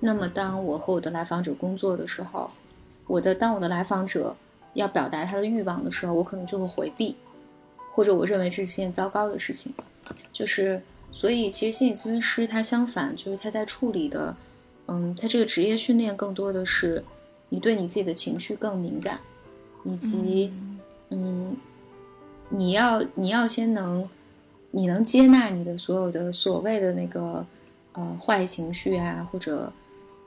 那么当我和我的来访者工作的时候，我的当我的来访者要表达他的欲望的时候，我可能就会回避，或者我认为这是件糟糕的事情。就是所以其实心理咨询师他相反，就是他在处理的，嗯，他这个职业训练更多的是你对你自己的情绪更敏感，以及嗯你要你要先能，你能接纳你的所有的所谓的那个呃坏情绪啊，或者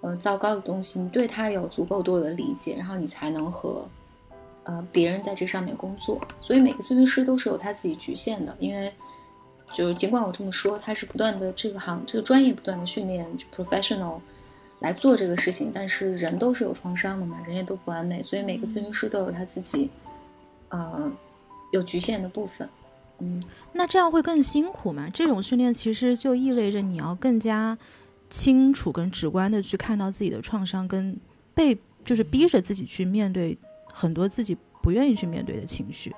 呃糟糕的东西，你对它有足够多的理解，然后你才能和呃别人在这上面工作。所以每个咨询师都是有他自己局限的，因为就是尽管我这么说，他是不断的这个行这个专业不断的训练 professional 来做这个事情，但是人都是有创伤的嘛，人也都不完美，所以每个咨询师都有他自己呃有局限的部分。嗯，那这样会更辛苦吗？这种训练其实就意味着你要更加清楚、跟直观的去看到自己的创伤，跟被就是逼着自己去面对很多自己不愿意去面对的情绪。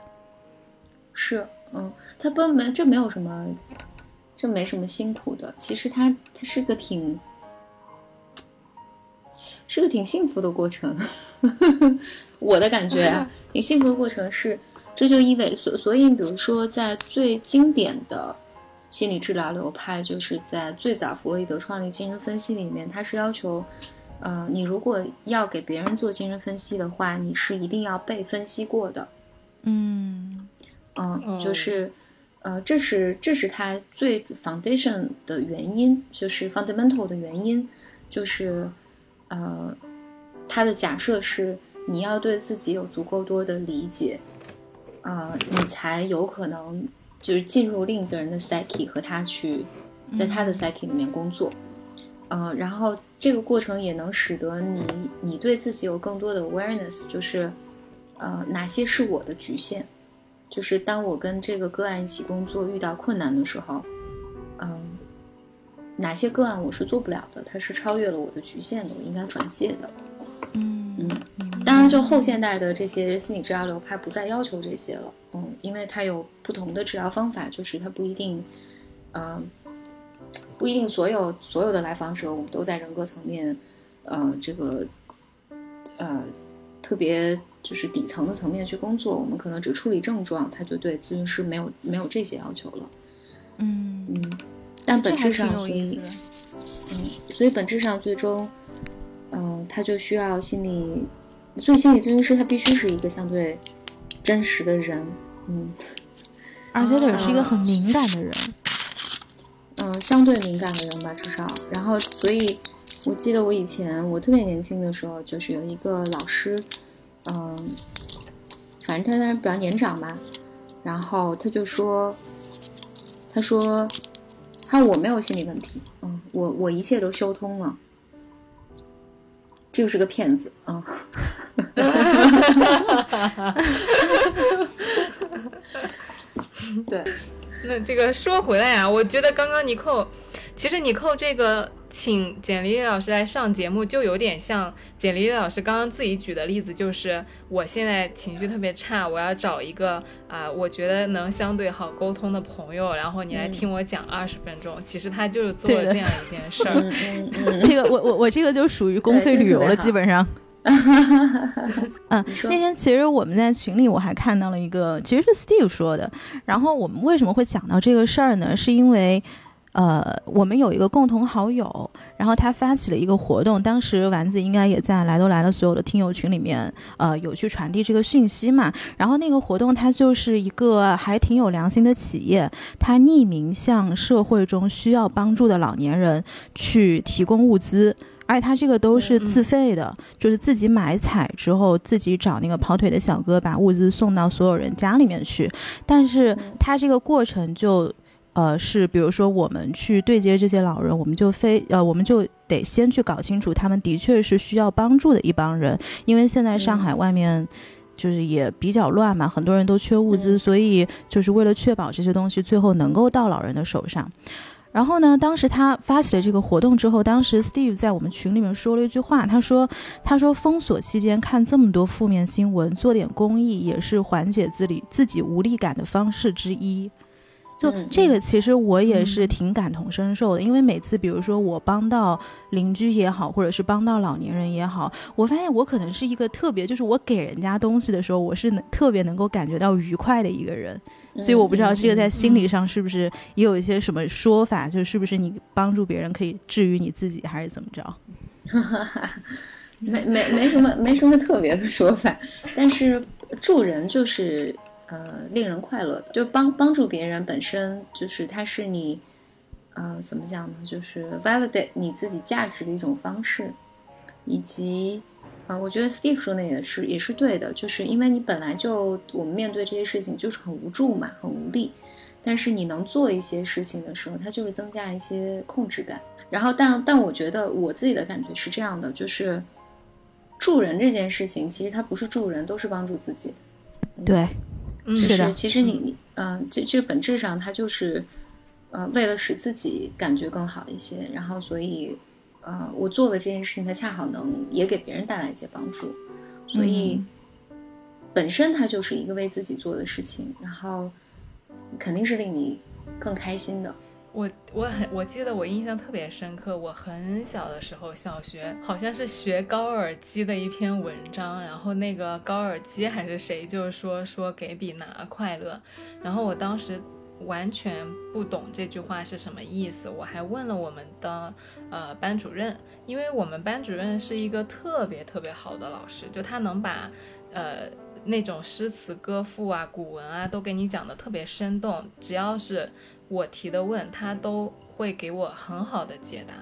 是，嗯，他不没这没有什么，这没什么辛苦的。其实他他是个挺是个挺幸福的过程，我的感觉啊，挺幸福的过程是，这就意味着所所以，比如说在最经典的心理治疗流派，就是在最早弗洛伊德创立精神分析里面，他是要求。呃，你如果要给别人做精神分析的话，你是一定要被分析过的。嗯嗯，哦就是，呃，这是这是他最 foundation 的原因，就是 fundamental 的原因，就是，呃，他的假设是你要对自己有足够多的理解，呃，你才有可能就是进入另一个人的 psyche 和他去在他的 psyche 里面工作，呃，然后这个过程也能使得你你对自己有更多的 awareness，就是，呃，哪些是我的局限。就是当我跟这个个案一起工作遇到困难的时候，嗯，哪些个案我是做不了的，它是超越了我的局限的，我应该转介的。嗯当然，就后现代的这些心理治疗流派不再要求这些了，嗯，因为它有不同的治疗方法，就是它不一定，嗯，不一定所有所有的来访者我们都在人格层面，呃，这个，呃，特别就是底层的层面去工作，我们可能只处理症状，他就对咨询师没有没有这些要求了，嗯嗯，但本质上，所以。嗯，所以本质上最终，嗯、他就需要心理，所以心理咨询师他必须是一个相对真实的人，嗯而且得是一个啊很敏感的人。嗯、相对敏感的人吧，至少。然后，所以我记得我以前我特别年轻的时候，就是有一个老师，嗯、反正他当然比较年长吧，然后他就说，他说，他说我没有心理问题，嗯，我我一切都修通了。这就是个骗子，啊，对，那这个说回来啊，我觉得刚刚你扣，其实你扣这个请简丽丽老师来上节目，就有点像简丽丽老师刚刚自己举的例子，就是我现在情绪特别差，我要找一个啊、我觉得能相对好沟通的朋友，然后你来嗯听我讲二十分钟。其实他就是做了这样一件事儿。嗯嗯嗯，这个我我我这个就属于公费旅游了，基本上。嗯你，说那天其实我们在群里我还看到了一个，其实是 Steve 说的。然后我们为什么会讲到这个事儿呢？是因为，呃，我们有一个共同好友，然后他发起了一个活动，当时丸子应该也在来都来了所有的听友群里面，呃，有去传递这个讯息嘛。然后那个活动它就是一个还挺有良心的企业，它匿名向社会中需要帮助的老年人去提供物资。而且它这个都是自费的，就是自己买彩之后，自己找那个跑腿的小哥把物资送到所有人家里面去。但是嗯它这个过程就，呃，是比如说我们去对接这些老人，我们就非呃，我们就得先去搞清楚他们的确是需要帮助的一帮人，因为现在上海外面。就是也比较乱嘛，很多人都缺物资，嗯所以就是为了确保这些东西最后能够到老人的手上。然后呢，当时他发起了这个活动之后，当时 Steve 在我们群里面说了一句话，他说：“他说封锁期间看这么多负面新闻，做点公益也是缓解自己自己无力感的方式之一。”就嗯这个，其实我也是嗯挺感同身受的，因为每次比如说我帮到邻居也好，或者是帮到老年人也好，我发现我可能是一个特别，就是我给人家东西的时候，我是能特别能够感觉到愉快的一个人。所以我不知道这个在心理上是不是也有一些什么说法，就是不是你帮助别人可以治愈你自己，还是怎么着？没没没什么没什么特别的说法，但是助人就是呃令人快乐的，就帮帮助别人本身就是它是你呃怎么讲呢？就是 validate 你自己价值的一种方式，以及啊、呃我觉得 Steve 说的也是也是对的，就是因为你本来就我们面对这些事情就是很无助嘛，很无力，但是你能做一些事情的时候，它就是增加一些控制感。然后但但我觉得我自己的感觉是这样的，就是助人这件事情，其实它不是助人，都是帮助自己。对，嗯，是的就是其实你你嗯，这这本质上它就是呃为了使自己感觉更好一些，然后所以呃我做的这件事情，它恰好能也给别人带来一些帮助，所以本身它就是一个为自己做的事情，然后肯定是令你更开心的。我我很我记得我印象特别深刻，我很小的时候，小学好像是学高尔基的一篇文章，然后那个高尔基还是谁就说说给比拿快乐，然后我当时完全不懂这句话是什么意思，我还问了我们的呃班主任，因为我们班主任是一个特别特别好的老师，就他能把呃。那种诗词歌赋啊、古文啊，都给你讲的特别生动。只要是我提的问，他都会给我很好的解答。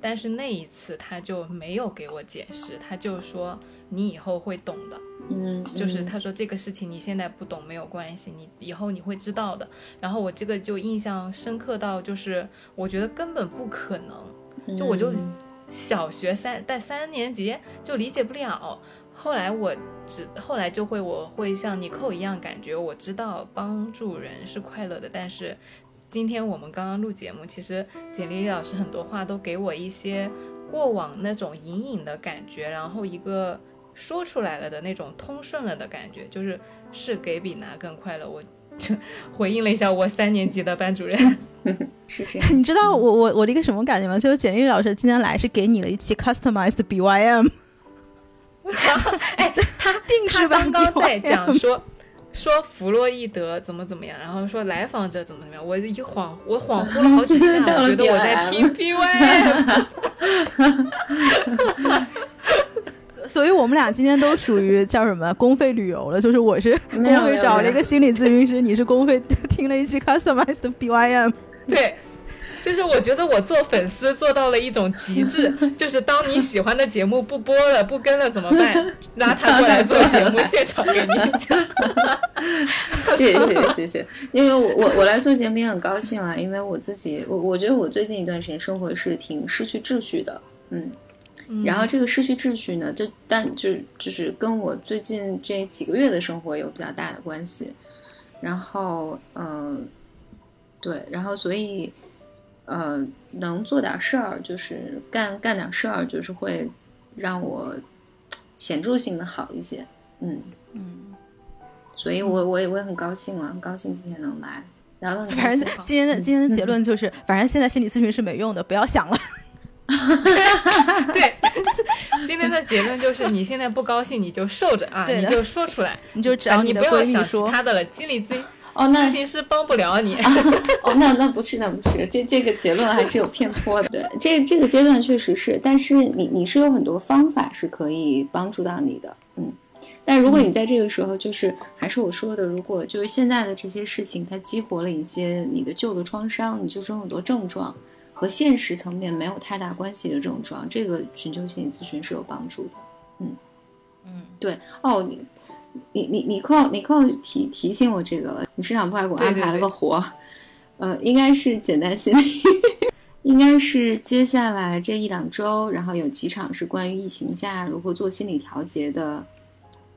但是那一次他就没有给我解释，他就说你以后会懂的。嗯，就是他说这个事情你现在不懂没有关系，你以后你会知道的。然后我这个就印象深刻到，就是我觉得根本不可能，就我就嗯小学三在三年级就理解不了。后来我只后来就会我会像尼寇一样，感觉我知道帮助人是快乐的，但是今天我们刚刚录节目，其实简丽丽老师很多话都给我一些过往那种隐隐的感觉，然后一个说出来了的那种通顺了的感觉，就是是给比拿更快乐。我就回应了一下我三年级的班主任，是 是。你知道我我我的一个什么感觉吗？就是简历老师今天来是给你了一期 customized BYM。哎，他定制版刚刚在讲说说弗洛伊德怎么怎么样，然后说来访者怎么怎么样，我一恍我恍惚了好几下，我觉得我在听 BYM。所以我们俩今天都属于叫什么公费旅游了，就是我是 公费找了一个心理咨询师，你是公费 听了一期 customized BYM。对。就是我觉得我做粉丝做到了一种极致，就是当你喜欢的节目不播了、不跟了怎么办？拉他过来做节目现场给你讲。谢谢谢谢谢谢，因为我我我来做节目也很高兴啊，因为我自己我我觉得我最近一段时间生活是挺失去秩序的，嗯，然后这个失去秩序呢，就但就就是跟我最近这几个月的生活有比较大的关系，然后嗯，对，然后所以。呃，能做点事儿，就是干干点事儿，就是会让我显著性的好一些。嗯嗯，所以我我也我也很高兴啊，很高兴今天能来。然后反正今天的今天的结论就是，反正现在心理咨询是没用的，不要想了。对，今天的结论就是，你现在不高兴你就受着啊，你就说出来，你就找你的闺蜜说。他的了，心理咨询。哦，那咨询师帮不了你。哦，那那不是，那不是，这这个结论还是有偏颇的。对，这这个阶段确实是，但是你你是有很多方法是可以帮助到你的，嗯。但如果你在这个时候，就是还是我说的，如果就是现在的这些事情，它激活了一些你的旧的创伤，你就是有很多症状和现实层面没有太大关系的这种状，这个寻求心理咨询是有帮助的。嗯嗯，对哦。你你你你扣你扣提提醒我这个了，你市场部还给我安排了个活儿，呃，应该是简单心理，应该是接下来这一两周，然后有几场是关于疫情下如何做心理调节的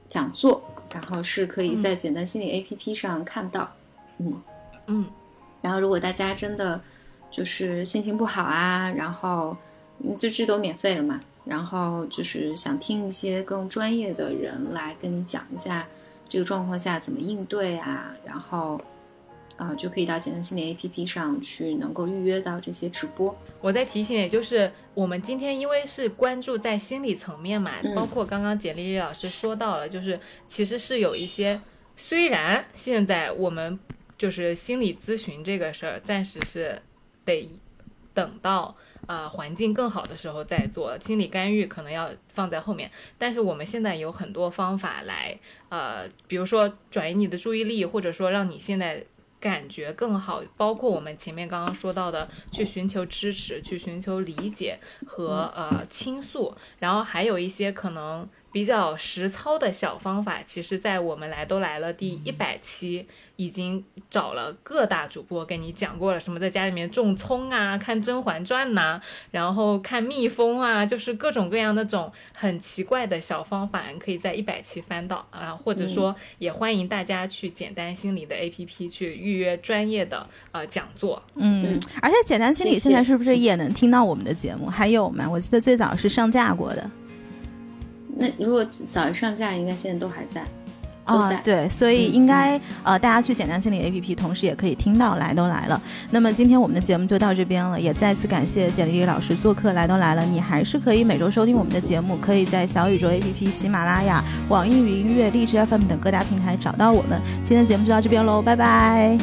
讲座，然后是可以在简单心理 APP 上看到，嗯。嗯，然后如果大家真的就是心情不好啊，然后嗯，就这都免费了嘛。然后就是想听一些更专业的人来跟你讲一下这个状况下怎么应对啊，然后，啊，就可以到简单心理 APP 上去能够预约到这些直播。我在提醒，也就是我们今天因为是关注在心理层面嘛，包括刚刚简丽丽老师说到了，就是其实是有一些，虽然现在我们就是心理咨询这个事儿暂时是得等到。啊，环境更好的时候再做心理干预，可能要放在后面。但是我们现在有很多方法来，呃，比如说转移你的注意力，或者说让你现在感觉更好。包括我们前面刚刚说到的，去寻求支持，去寻求理解和呃倾诉，然后还有一些可能。比较实操的小方法，其实，在我们来都来了第一百期，已经找了各大主播跟你讲过了，什么在家里面种葱啊，看《甄嬛传》呐，然后看蜜蜂啊，就是各种各样那种很奇怪的小方法，可以在一百期翻到啊，或者说也欢迎大家去简单心理的 APP 去预约专业的呃讲座。嗯，而且简单心理现在是不是也能听到我们的节目？还有吗？我记得最早是上架过的。那如果早上架，应该现在都还在。啊，对，所以应该呃，大家去简单心理 APP，同时也可以听到来都来了。那么今天我们的节目就到这边了，也再次感谢简丽丽老师做客来都来了。你还是可以每周收听我们的节目，可以在小宇宙 APP、喜马拉雅、网易云音乐、荔枝 FM 等各大平台找到我们。今天的节目就到这边喽，拜拜，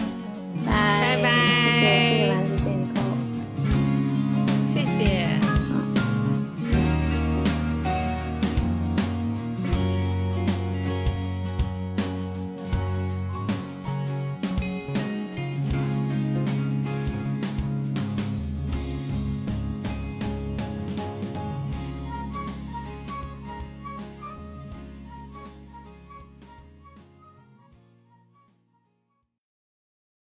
拜拜。